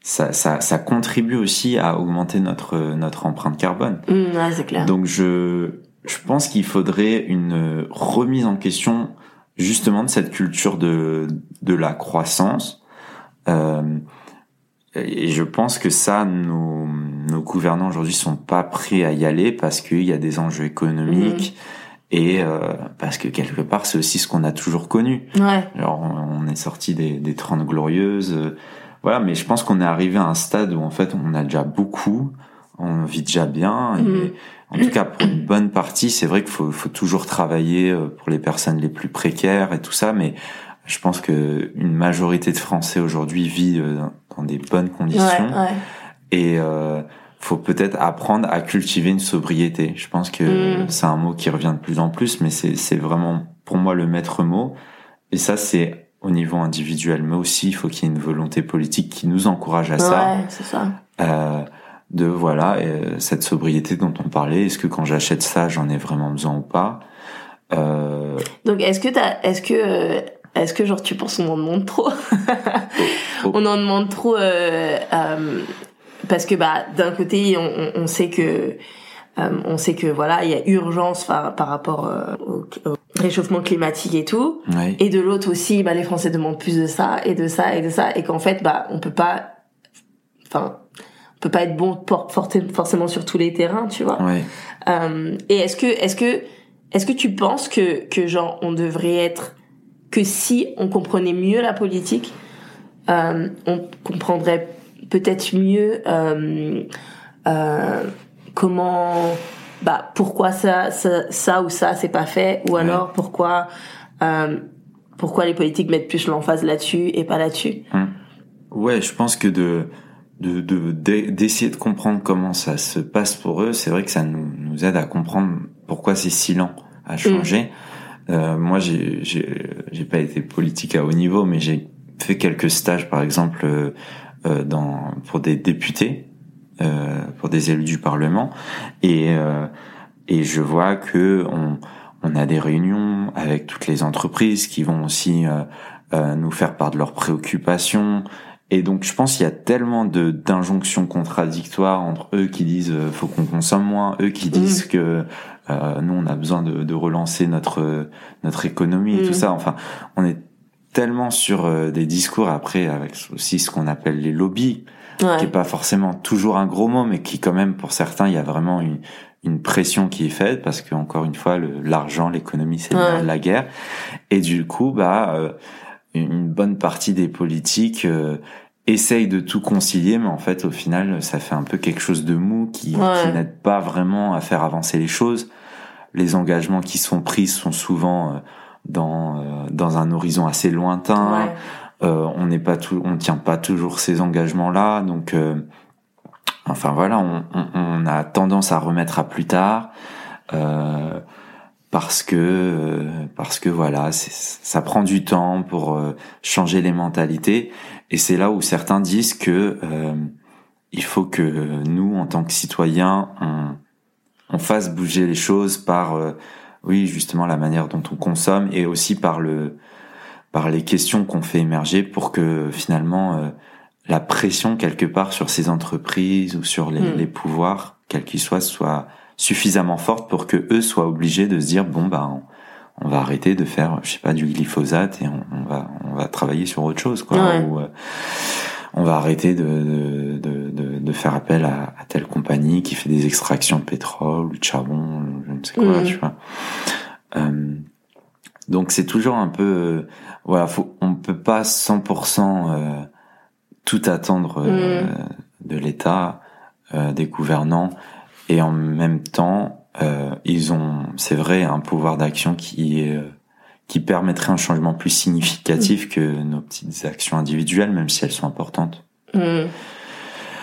ça, ça, ça, contribue aussi à augmenter notre notre empreinte carbone.
Mmh, ouais, c'est clair.
Donc je je pense qu'il faudrait une remise en question justement de cette culture de de la croissance. Euh, et je pense que ça, nos, nos gouvernants aujourd'hui sont pas prêts à y aller parce qu'il y a des enjeux économiques. Mmh et euh, parce que quelque part c'est aussi ce qu'on a toujours connu.
Ouais.
Alors on, est sorti des, des 30 glorieuses, euh, voilà, mais je pense qu'on est arrivé à un stade où en fait on a déjà beaucoup, on vit déjà bien. Et mm. En tout cas pour une bonne partie, c'est vrai qu'il faut, faut toujours travailler euh, pour les personnes les plus précaires et tout ça, mais je pense que une majorité de Français aujourd'hui vit dans des bonnes conditions.
Ouais, ouais.
Et euh, faut peut-être apprendre à cultiver une sobriété. Je pense que mm. c'est un mot qui revient de plus en plus, mais c'est vraiment pour moi le maître mot. Et ça, c'est au niveau individuel, mais aussi il faut qu'il y ait une volonté politique qui nous encourage à
ça. Ouais, c'est ça.
Euh, de voilà euh, cette sobriété dont on parlait. Est-ce que quand j'achète ça, j'en ai vraiment besoin ou pas?
Euh... Donc est-ce que t'as, est-ce que est-ce que genre tu penses qu'on en demande trop? Oh, oh. On en demande trop parce que bah d'un côté on, on, sait que on sait que voilà il y a urgence par, par rapport au, réchauffement climatique et tout. Et de l'autre aussi bah les Français demandent plus de ça et de ça et de ça et qu'en fait bah on peut pas enfin, on peut pas être bon forcément sur tous les terrains, tu vois. Euh, et est-ce que, est-ce que, est-ce que tu penses que, que genre, on devrait être, que si on comprenait mieux la politique, euh, on comprendrait peut-être mieux euh, comment, bah, pourquoi ça, ça, ça ou ça c'est pas fait, ou alors pourquoi, euh, pourquoi les politiques mettent plus l'emphase là-dessus et pas là-dessus.
Hum. Ouais, je pense que de de d'essayer de, comprendre comment ça se passe pour eux, c'est vrai que ça nous, nous aide à comprendre pourquoi c'est si lent à hum. changer. Euh, moi, j'ai j'ai pas été politique à haut niveau, mais j'ai fait quelques stages, par exemple, euh, euh dans pour des députés, euh, pour des élus du Parlement, et euh, et je vois que on on a des réunions avec toutes les entreprises qui vont aussi nous faire part de leurs préoccupations, et donc je pense qu'il y a tellement de d'injonctions contradictoires entre eux qui disent euh, faut qu'on consomme moins, eux qui disent mmh. que euh, nous on a besoin de, de relancer notre notre économie et tout mmh. ça. Enfin, on est tellement sur euh, des discours après avec aussi ce qu'on appelle les lobbies, qui est pas forcément toujours un gros mot, mais qui quand même pour certains il y a vraiment une une pression qui est faite parce que encore une fois l'argent, l'économie c'est la guerre. Et du coup bah euh, une bonne partie des politiques euh, essayent de tout concilier, mais en fait, au final, ça fait un peu quelque chose de mou qui, qui n'aide pas vraiment à faire avancer les choses. Les engagements qui sont pris sont souvent euh, dans euh, dans un horizon assez lointain. Euh, on n'est pas tout, on tient pas toujours ces engagements-là, donc enfin voilà, on, on, on, a tendance à remettre à plus tard. Euh, parce que euh, parce que voilà, ça prend du temps pour euh, changer les mentalités et c'est là où certains disent que euh, il faut que nous en tant que citoyens on, on fasse bouger les choses par oui justement la manière dont on consomme et aussi par le par les questions qu'on fait émerger pour que finalement la pression quelque part sur ces entreprises ou sur les, hmm. les pouvoirs quels qu'ils soient soit suffisamment forte pour que eux soient obligés de se dire bon bah on, va arrêter de faire je sais pas du glyphosate et on, va on va travailler sur autre chose quoi. Ou euh, on va arrêter de, de, de, de faire appel à, à, telle compagnie qui fait des extractions de pétrole ou de charbon je ne sais quoi tu vois. Euh, donc c'est toujours un peu euh, voilà faut on peut pas 100% euh, tout attendre euh, mm. de l'État des gouvernants et en même temps, euh, ils ont, c'est vrai, un pouvoir d'action qui euh, permettrait un changement plus significatif mm. que nos petites actions individuelles, même si elles sont importantes.
Mm.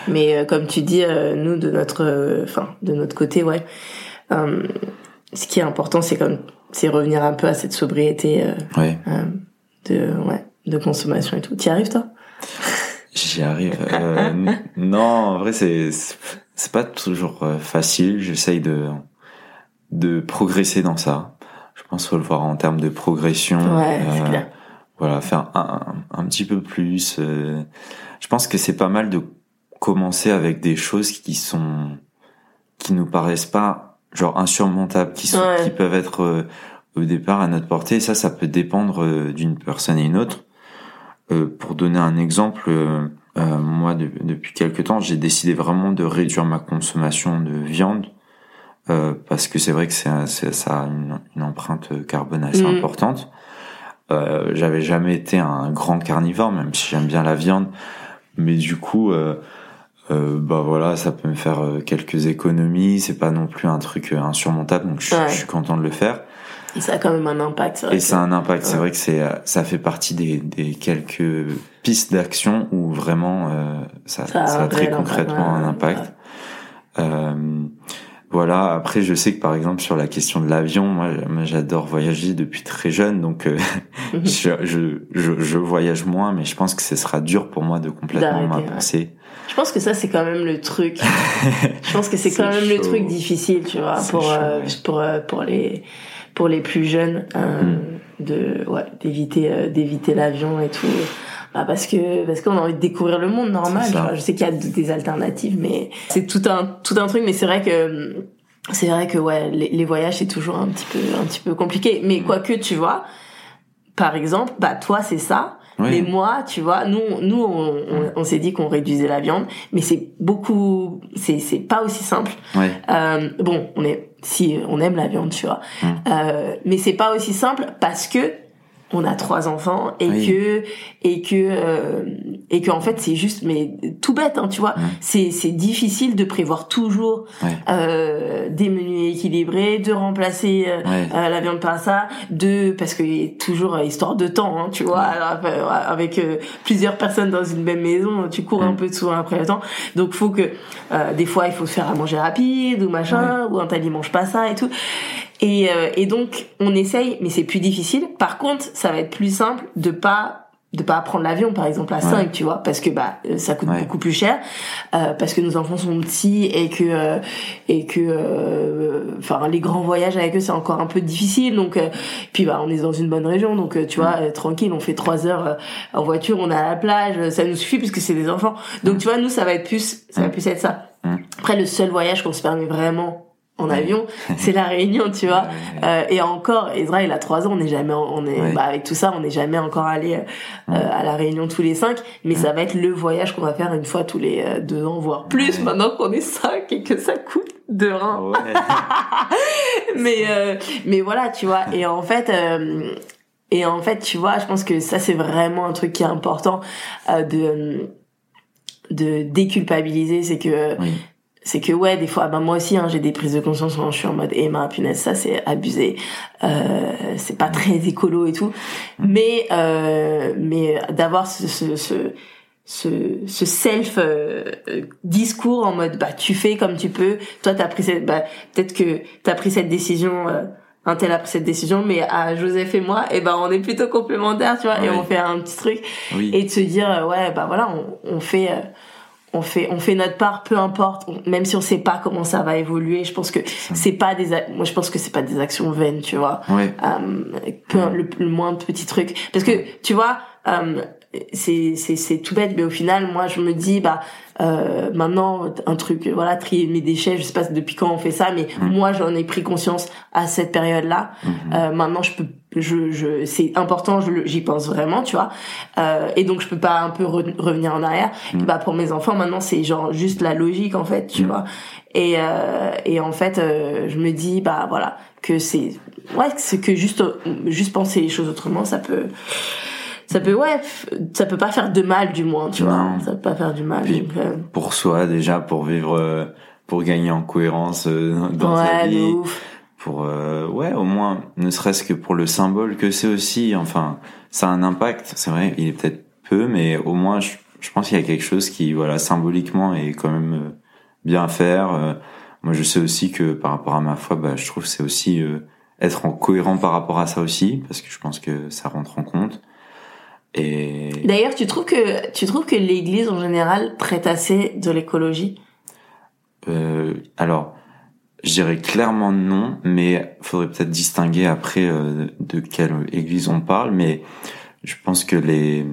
Mais euh, comme tu dis, euh, nous de notre, enfin de notre côté, ouais. ce qui est important, c'est comme, c'est revenir un peu à cette sobriété
ouais.
De, ouais, de consommation et tout. T'y arrives toi?
J'y arrive. non, en vrai, c'est c'est pas toujours euh, facile. J'essaye de de progresser dans ça. Je pense faut le voir en termes de progression.
Ouais, euh, clair.
Voilà, faire un, un, petit peu plus. Euh, je pense que c'est pas mal de commencer avec des choses qui sont qui nous paraissent pas genre insurmontables, qui sont qui peuvent être au départ à notre portée. Ça, ça peut dépendre d'une personne et une autre. pour donner un exemple euh, moi, depuis quelques temps, j'ai décidé vraiment de réduire ma consommation de viande euh, parce que c'est vrai que c'est, ça a une, empreinte carbone assez mm. importante. Euh, j'avais jamais été un grand carnivore, même si j'aime bien la viande, mais du coup, euh, euh bah voilà, ça peut me faire quelques économies. C'est pas non plus un truc insurmontable, donc je, je suis content de le faire.
Et ça a quand même un impact.
Et ça a un impact. C'est vrai que c'est ça fait partie des, des quelques pistes d'action où vraiment euh, ça, ça, a très concrètement un impact. Euh, voilà. Après, je sais que par exemple sur la question de l'avion, moi, j'adore voyager depuis très jeune, donc euh, je, je, je, voyage moins, mais je pense que ce sera dur pour moi de complètement m'impenser.
Je pense que ça c'est quand même le truc. je pense que c'est quand même le truc difficile, tu vois, pour, euh, pour pour les pour les plus jeunes euh, mm. de ouais d'éviter euh, d'éviter l'avion et tout bah parce que parce qu'on a envie de découvrir le monde normal je sais qu'il y a des alternatives mais c'est tout un tout un truc mais c'est vrai que c'est vrai que ouais les, les voyages c'est toujours un petit peu un petit peu compliqué mais mm. quoique tu vois par exemple bah toi c'est ça Mais moi, tu vois, nous, nous, on, on, s'est dit qu'on réduisait la viande, mais c'est beaucoup, c'est, c'est pas aussi simple.
Ouais.
Euh, bon, on est, si on aime la viande, tu vois, euh, mais c'est pas aussi simple parce que on a trois enfants et que et que euh, et que en fait c'est juste mais tout bête hein, tu vois. C'est c'est difficile de prévoir toujours euh, des menus équilibrés de remplacer euh, euh, la viande par ça de parce que toujours histoire de temps hein, tu vois avec plusieurs personnes dans une même maison tu cours un peu souvent après le temps. Donc faut que des fois il faut se faire à manger rapide ou machin ou un tel mange pas ça et tout et, euh, et donc on essaye, mais c'est plus difficile. Par contre, ça va être plus simple de pas de pas prendre l'avion par exemple à 5 tu vois parce que bah euh, ça coûte beaucoup plus cher euh, parce que nos enfants sont petits et que euh, et que enfin les grands voyages avec eux c'est encore un peu difficile. Donc puis bah on est dans une bonne région. Donc tu vois tranquille on fait trois heures en voiture on est à la plage ça nous suffit puisque c'est des enfants. Donc tu vois nous ça va être plus ça va plus être ça. Après le seul voyage qu'on se permet vraiment en avion, c'est la Réunion, tu vois. Euh, et encore, Ezra, il a trois ans, on n'est jamais, on est, bah, avec tout ça, on n'est jamais encore allé euh, à la Réunion tous les cinq, mais ça va être le voyage qu'on va faire une fois tous les euh, deux ans, voire plus, maintenant qu'on est cinq et que ça coûte de rein. mais, euh, mais voilà, tu vois. Et en fait, et en fait, tu vois, je pense que ça, c'est vraiment un truc qui est important de de déculpabiliser, c'est que c'est que ouais des fois bah moi aussi hein, j'ai des prises de conscience quand je suis en mode eh ma punaise ça c'est abusé. Euh, c'est pas très écolo et tout. Mais euh, mais d'avoir ce, ce, ce ce, ce self euh, discours en mode bah tu fais comme tu peux. Toi t'as pris cette bah peut-être que t'as pris cette décision euh, un tel a pris cette décision mais à Joseph et moi et eh ben on est plutôt complémentaires tu vois et on fait un petit truc. Et de se dire euh, ouais bah voilà on, on fait on fait on fait notre part peu importe. Même si on sait pas comment ça va évoluer je pense que c'est pas des moi je pense que c'est pas des actions vaines tu vois.
Euh,
le, le moins petit truc. Parce que tu vois euh, c'est c'est c'est tout bête mais au final moi je me dis bah euh, maintenant un truc voilà trier mes déchets je sais pas depuis quand on fait ça mais moi j'en ai pris conscience à cette période là mm-hmm. euh, maintenant je peux je je c'est important j'y pense vraiment tu vois euh, et donc je peux pas un peu revenir en arrière mm. bah pour mes enfants maintenant c'est genre juste la logique en fait tu mm. vois et euh, et en fait euh, je me dis bah voilà que c'est ouais c'est que juste juste penser les choses autrement ça peut ça peut ouais ça peut pas faire de mal du moins tu vois ça peut pas faire du mal
euh. pour soi déjà pour vivre euh, pour gagner en cohérence euh, dans sa vie pour ouais au moins ne serait-ce que pour le symbole que c'est aussi enfin ça a un impact c'est vrai il est peut-être peu mais au moins je, je pense qu'il y a quelque chose qui voilà symboliquement est quand même bien à faire moi je sais aussi que par rapport à ma foi bah je trouve c'est aussi être en cohérent par rapport à ça aussi parce que je pense que ça rentre en compte. Et
d'ailleurs, tu trouves que tu trouves que l'Église en général traite assez de l'écologie?
Euh, Alors, je dirais clairement non, mais faudrait peut-être distinguer après euh, de quelle Église on parle. Mais je pense que les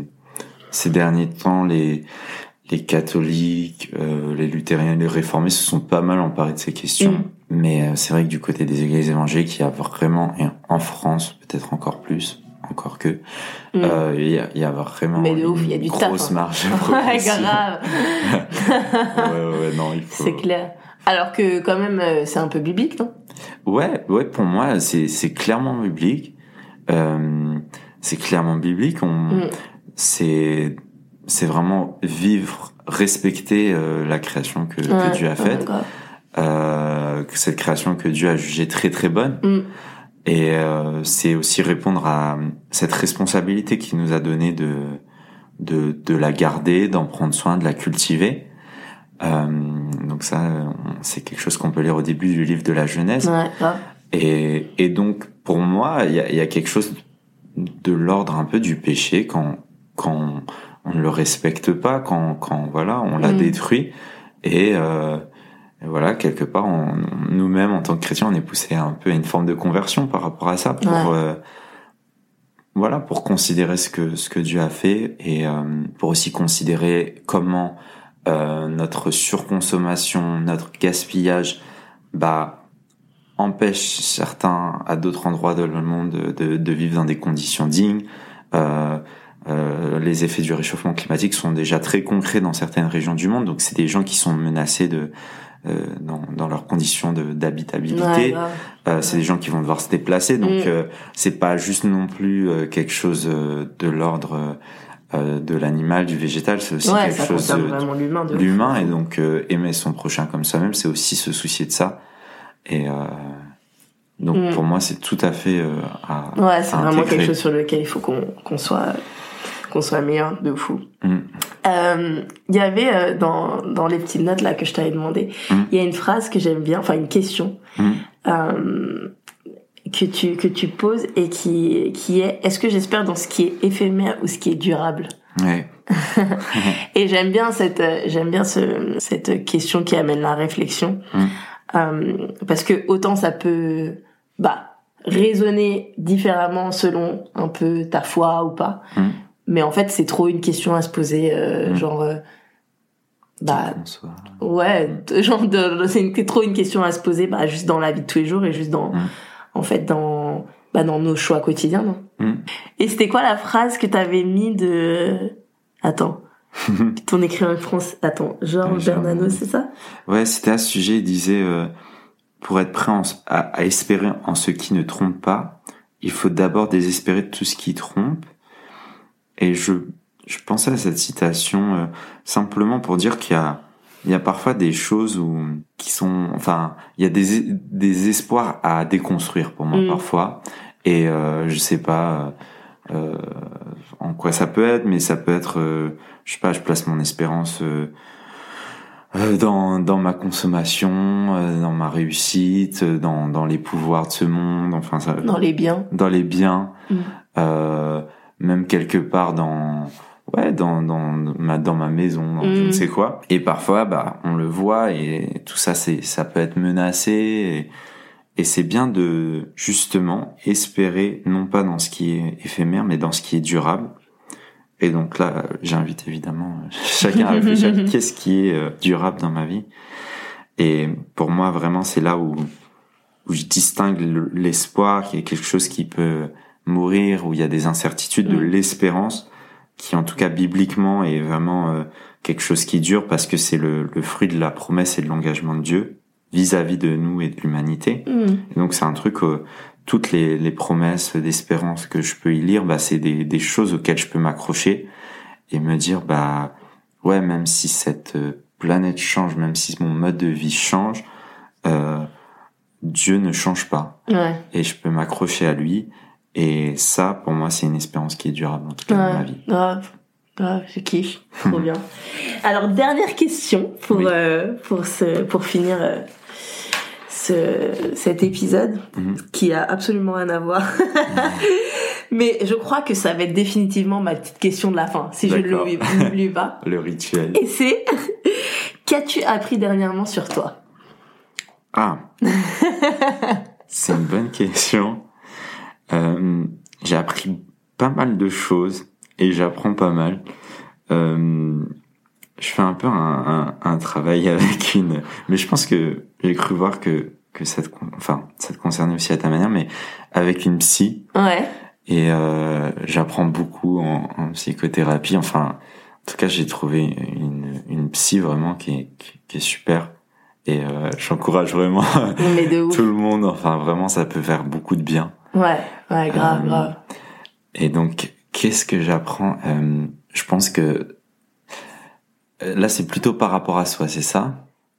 ces derniers temps, les les catholiques, euh, les luthériens, les réformés se sont pas mal emparés de ces questions. Mm. Mais euh, c'est vrai que du côté des églises évangéliques, il y a vraiment, et en France peut-être encore plus, encore que mm. euh, il y, a, y, a, vraiment
mais de ouf, il y a du
grosse
hein.
marge
ouais, grave
ouais, ouais, non il faut
c'est clair alors que quand même euh, c'est un peu biblique non?
Ouais ouais pour moi c'est c'est clairement biblique euh, c'est clairement biblique on mm. c'est c'est vraiment vivre respecter euh, la création que, que Dieu a faite euh, cette création que Dieu a jugée très très bonne mm. Et euh, c'est aussi répondre à cette responsabilité qu'il nous a donnée de, de, de la garder, d'en prendre soin, de la cultiver. Euh, donc ça, c'est quelque chose qu'on peut lire au début du livre de la Genèse.
Ouais,
et, et donc, pour moi, il y a, y a, quelque chose de l'ordre un peu du péché quand, quand on ne le respecte pas, quand, quand voilà, on l'a mm. détruit. Et, euh, et voilà, quelque part, nous-mêmes, en tant que chrétiens, on est poussé un peu à une forme de conversion par rapport à ça, pour euh, voilà, pour considérer ce que ce que Dieu a fait et euh, pour aussi considérer comment euh, notre surconsommation, notre gaspillage, bah empêche certains à d'autres endroits dans le monde de, de, vivre dans des conditions dignes. euh, les effets du réchauffement climatique sont déjà très concrets dans certaines régions du monde. Donc c'est des gens qui sont menacés de euh, dans, dans, leurs conditions d'habitabilité. euh, c'est des gens qui vont devoir se déplacer. Donc mm. euh, c'est pas juste non plus euh, quelque chose de l'ordre de l'animal, du végétal. C'est aussi quelque chose de l'humain. Et donc aimer son prochain comme soi-même, c'est aussi se soucier de ça. Et donc mm. pour moi, c'est tout à fait à.
Ouais, c'est vraiment quelque chose sur lequel il faut qu'on qu'on soit qu'on soit meilleur de fou. Mm. Euh, il y avait euh, dans, dans les petites notes là que je t'avais demandé, mm. il y a une phrase que j'aime bien, enfin une question euh, que tu que tu poses et qui qui est est-ce que j'espère dans ce qui est éphémère ou ce qui est durable
ouais.
et j'aime bien cette j'aime bien ce, cette question qui amène la réflexion parce que autant ça peut bah raisonner différemment selon un peu ta foi ou pas mais en fait c'est trop une question à se poser euh, mmh. genre euh, bah ouais genre c'est trop une question à se poser bah juste dans la vie de tous les jours et juste dans. En fait dans bah dans nos choix quotidiens non mmh. et c'était quoi la phrase que t'avais mis de attends. Ton écrivain France attends Georges Bernano c'est ça?
Ouais c'était à ce sujet il disait euh, pour être prêt à, à espérer en ce qui ne trompe pas il faut d'abord désespérer de tout ce qui trompe et je, je pensais à cette citation euh, simplement pour dire qu'il y a, il y a parfois des choses où, qui sont, enfin, il y a des, des espoirs à déconstruire pour moi mm. parfois. Et euh, je sais pas euh, en quoi ça peut être, mais ça peut être, euh, je sais pas, je place mon espérance euh, dans, dans ma consommation, dans ma réussite, dans, dans les pouvoirs de ce monde, enfin ça.
Dans les biens.
Dans les biens. Mm. Euh, même quelque part dans ouais dans dans ma dans ma maison dans je ne mm. sais quoi. Et parfois bah on le voit et tout ça c'est ça peut être menacé et, et c'est bien de justement espérer non pas dans ce qui est éphémère mais dans ce qui est durable. Et donc là j'invite évidemment chacun à réfléchir. Qu'est-ce qui est euh, durable dans ma vie? Et pour moi vraiment c'est là où où je distingue l'espoir qui est quelque chose qui peut mourir, où il y a des incertitudes, de mm. l'espérance, qui en tout cas bibliquement est vraiment euh, quelque chose qui dure parce que c'est le, fruit de la promesse et de l'engagement de Dieu vis-à-vis de nous et de l'humanité. Mm. donc c'est un truc, euh, toutes les, les promesses d'espérance que je peux y lire, bah, c'est des, des choses auxquelles je peux m'accrocher et me dire, bah ouais, même si cette euh, planète change, même si mon mode de vie change, euh, Dieu ne change pas.
Ouais.
Et je peux m'accrocher à lui et ça, pour moi, c'est une espérance qui est durable, en tout cas, dans ma vie.
Grave, grave, je kiffe. Trop bien. Alors, dernière question pour, euh, pour, ce, pour finir euh, ce, cet épisode, mhm. qui a absolument rien à voir. Mais je crois que ça va être définitivement ma petite question de la fin, si je ne l'oublie pas.
Le rituel.
Et c'est, qu'as-tu appris dernièrement sur toi?
Ah, c'est une bonne question. Euh, j'ai appris pas mal de choses et j'apprends pas mal. Euh, je fais un peu un, un, un, travail avec une, mais je pense que j'ai cru voir que que ça te, enfin ça te concernait aussi à ta manière, mais avec une psy.
Ouais.
Et euh, j'apprends beaucoup en, en, psychothérapie. Enfin, en tout cas, j'ai trouvé une, une psy vraiment qui est, qui, est super. Et euh, j'encourage vraiment tout le monde. Enfin, vraiment, ça peut faire beaucoup de bien.
Ouais, ouais, grave, euh, grave.
Et donc, qu'est-ce que j'apprends euh, Je pense que euh, là, c'est plutôt par rapport à soi, c'est ça?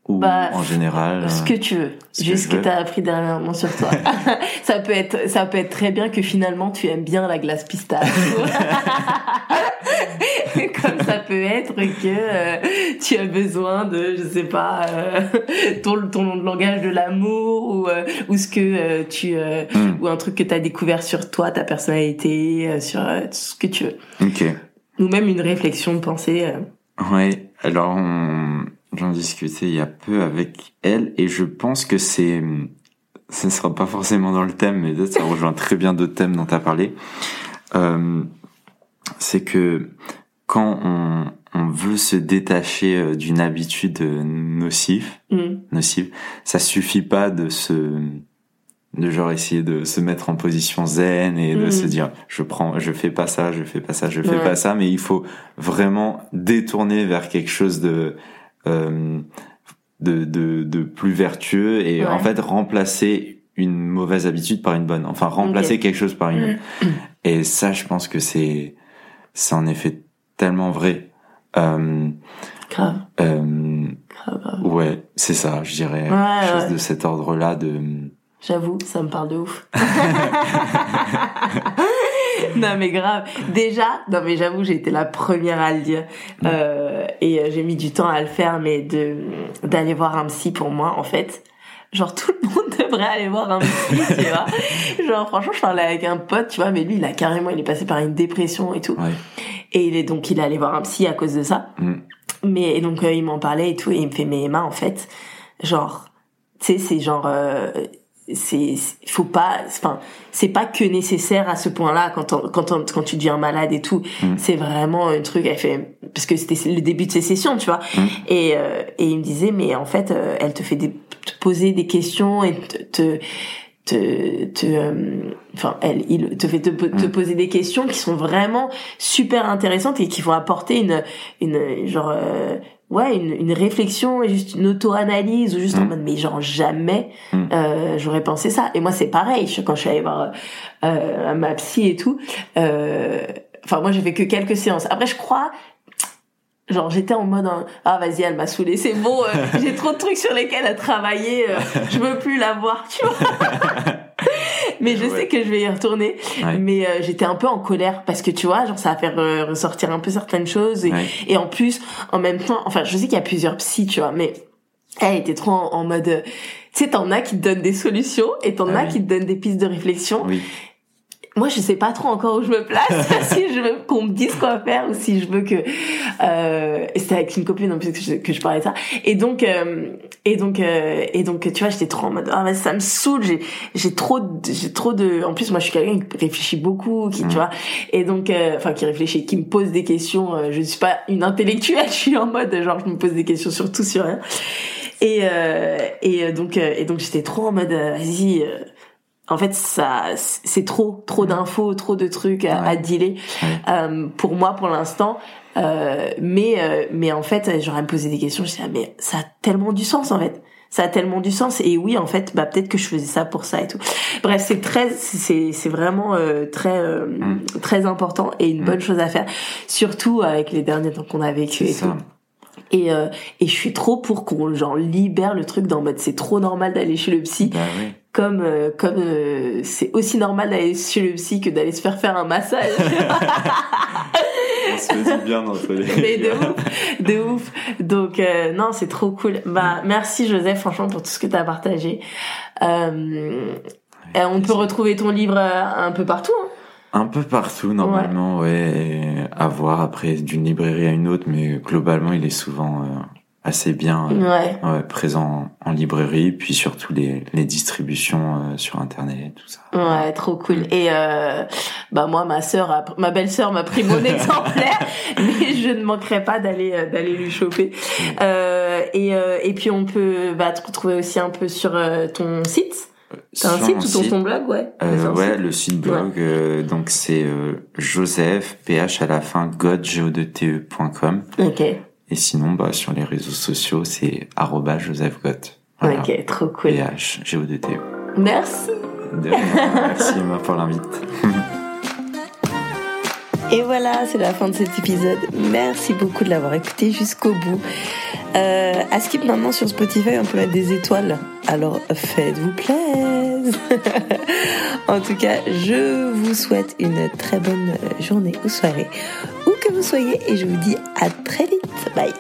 Ou bah, en général
ce que tu veux. juste ce que, tu as appris dernièrement sur toi. Ça peut être ça peut être très bien que finalement tu aimes bien la glace pistache comme ça peut être que euh, tu as besoin de je sais pas euh, ton ton langage de l'amour ou euh, ou ce que tu hmm. ou un truc que tu as découvert sur toi ta personnalité sur ce que tu veux
OK
ou même une réflexion de pensée
ouais alors on J'en discutais il y a peu avec elle et je pense que c'est, ce ne sera pas forcément dans le thème, mais ça rejoint très bien d'autres thèmes dont tu as parlé. Euh, c'est que quand on, on, veut se détacher euh, d'une habitude nocive, mm. nocive, ça suffit pas de se de genre essayer de se mettre en position zen et de
Mhm.
se dire je prends je fais pas ça je fais pas ça je fais
Ouais.
pas ça mais il faut vraiment détourner vers quelque chose de euh, de, de de plus vertueux et
Ouais.
en fait remplacer une mauvaise habitude par une bonne enfin remplacer quelque chose par une autre et ça je pense que c'est c'est en effet tellement vrai euh,
Grave,
euh,
grave,
ouais c'est ça je dirais
Ouais,
chose
ouais.
de cet ordre là de
J'avoue, ça me parle de ouf. non mais grave. Déjà, non mais j'avoue, j'ai été la première à le dire. Euh, et j'ai mis du temps à le faire, mais de d'aller voir un psy pour moi, en fait. Genre tout le monde devrait aller voir un psy, tu vois. Genre franchement, je parlais avec un pote, tu vois, mais lui, il a carrément, il est passé par une dépression et tout.
ouais
Et il est donc, il est allé voir un psy à cause de ça.
Mm.
Mais et donc euh, il m'en parlait et tout, et il me fait mais Emma en fait, genre, tu sais c'est genre, euh, c'est faut pas, enfin c'est pas que nécessaire à ce point-là quand on- quand on- quand tu deviens malade et tout,
Mm.
c'est vraiment un truc. Elle fait parce que c'était le début de ses sessions, tu vois.
Mm.
Et euh, et il me disait mais en fait euh, elle te fait des, te poser des questions et te, te te, te euh, enfin elle il te fait te, te
Mm.
poser des questions qui sont vraiment super intéressantes et qui vont apporter une une genre euh, ouais une, une réflexion et juste une auto-analyse ou juste en
Mm.
mode mais genre jamais
Mm.
euh, j'aurais pensé ça et moi c'est pareil je- quand je suis allée voir euh, ma psy et tout euh, enfin moi j'ai fait que quelques séances après je crois Genre j'étais en mode hein, ah vas-y elle m'a saoulé c'est bon euh, j'ai trop de trucs sur lesquels à travailler euh, je veux plus la voir tu vois mais je
Ouais.
sais que je vais y retourner
Ouais.
mais euh, j'étais un peu en colère parce que tu vois genre ça va faire ressortir un peu certaines choses et,
Ouais.
et en plus en même temps enfin je sais qu'il y a plusieurs psys tu vois mais elle était trop en, en mode tu sais t'en as qui te donnent des solutions et t'en
Ah
as
oui.
qui te donnent des pistes de réflexion
oui
moi je sais pas trop encore où je me place si je veux qu'on me dise quoi faire ou si je veux que euh, c'était avec une copine en plus que je, que je parlais de ça. Et donc euh, et donc euh, et donc tu vois j'étais trop en mode ah mais ça me saoule j'ai j'ai trop de- j'ai trop de en plus moi je suis quelqu'un qui réfléchit beaucoup qui tu vois. Et donc euh, enfin qui réfléchit qui me pose des questions euh, je ne suis pas une intellectuelle je suis en mode genre je me pose des questions sur tout sur rien et euh, et donc et donc j'étais trop en mode vas-y euh, en fait ça c'est trop trop d'infos trop de trucs à,
Ouais.
à dealer
Ouais.
euh, pour moi pour l'instant. Euh, mais euh, mais en fait j'aurais me poser des questions je disais ah, mais ça a tellement du sens en fait. Ça a tellement du sens. Et oui en fait bah peut-être que je faisais ça pour ça et tout. Bref c'est très c'est c'est vraiment euh, très euh,
Mm.
très important et une
Mm.
bonne chose à faire. Surtout avec les derniers temps qu'on a vécu et
ça.
tout. Et euh, et je suis trop pour qu'on genre libère le truc dans le mode c'est trop normal d'aller chez le psy.
Bah oui
comme euh, comme euh, c'est aussi normal d'aller chez le psy que d'aller se faire faire un massage.
On se du bien tous les
mais de ouf de ouf. Donc euh, non c'est trop cool. Bah merci Joseph franchement pour tout ce que t'as partagé. Euh, on peut retrouver ton livre euh, un peu partout hein.
Un peu partout normalement, ouais. et à voir. Après d'une librairie à une autre, mais globalement il est souvent euh, assez bien euh,
ouais
ouais, présent en, librairie, puis surtout les, les distributions euh, sur internet, tout ça.
Ouais, trop cool. Et euh, bah moi, ma sœur, a- ma belle-sœur m'a pris mon exemplaire, mais je ne manquerai pas d'aller euh, d'aller lui choper. Euh, et euh, et puis on peut bah, te retrouver aussi un peu sur euh, ton site. T'as un site ou ton, ton blog, ouais.
Euh, ouais,
site.
le site blog, euh, donc c'est euh, Joseph, ph à la fin, godgeode.com.
Ok.
Et sinon, bah, sur les réseaux sociaux, c'est arroba Joseph Gott. Voilà.
Ok, trop cool.
PH, G-O-D-T-E.
Merci.
De rien, Merci Emma pour l'invite.
Et voilà, c'est la fin de cet épisode. Merci beaucoup de l'avoir écouté jusqu'au bout. Euh, à skip maintenant sur Spotify, on peut mettre des étoiles. Alors faites-vous plaisir. en tout cas, je vous souhaite une très bonne journée ou soirée, que vous soyez, et je vous dis à très vite. Bye.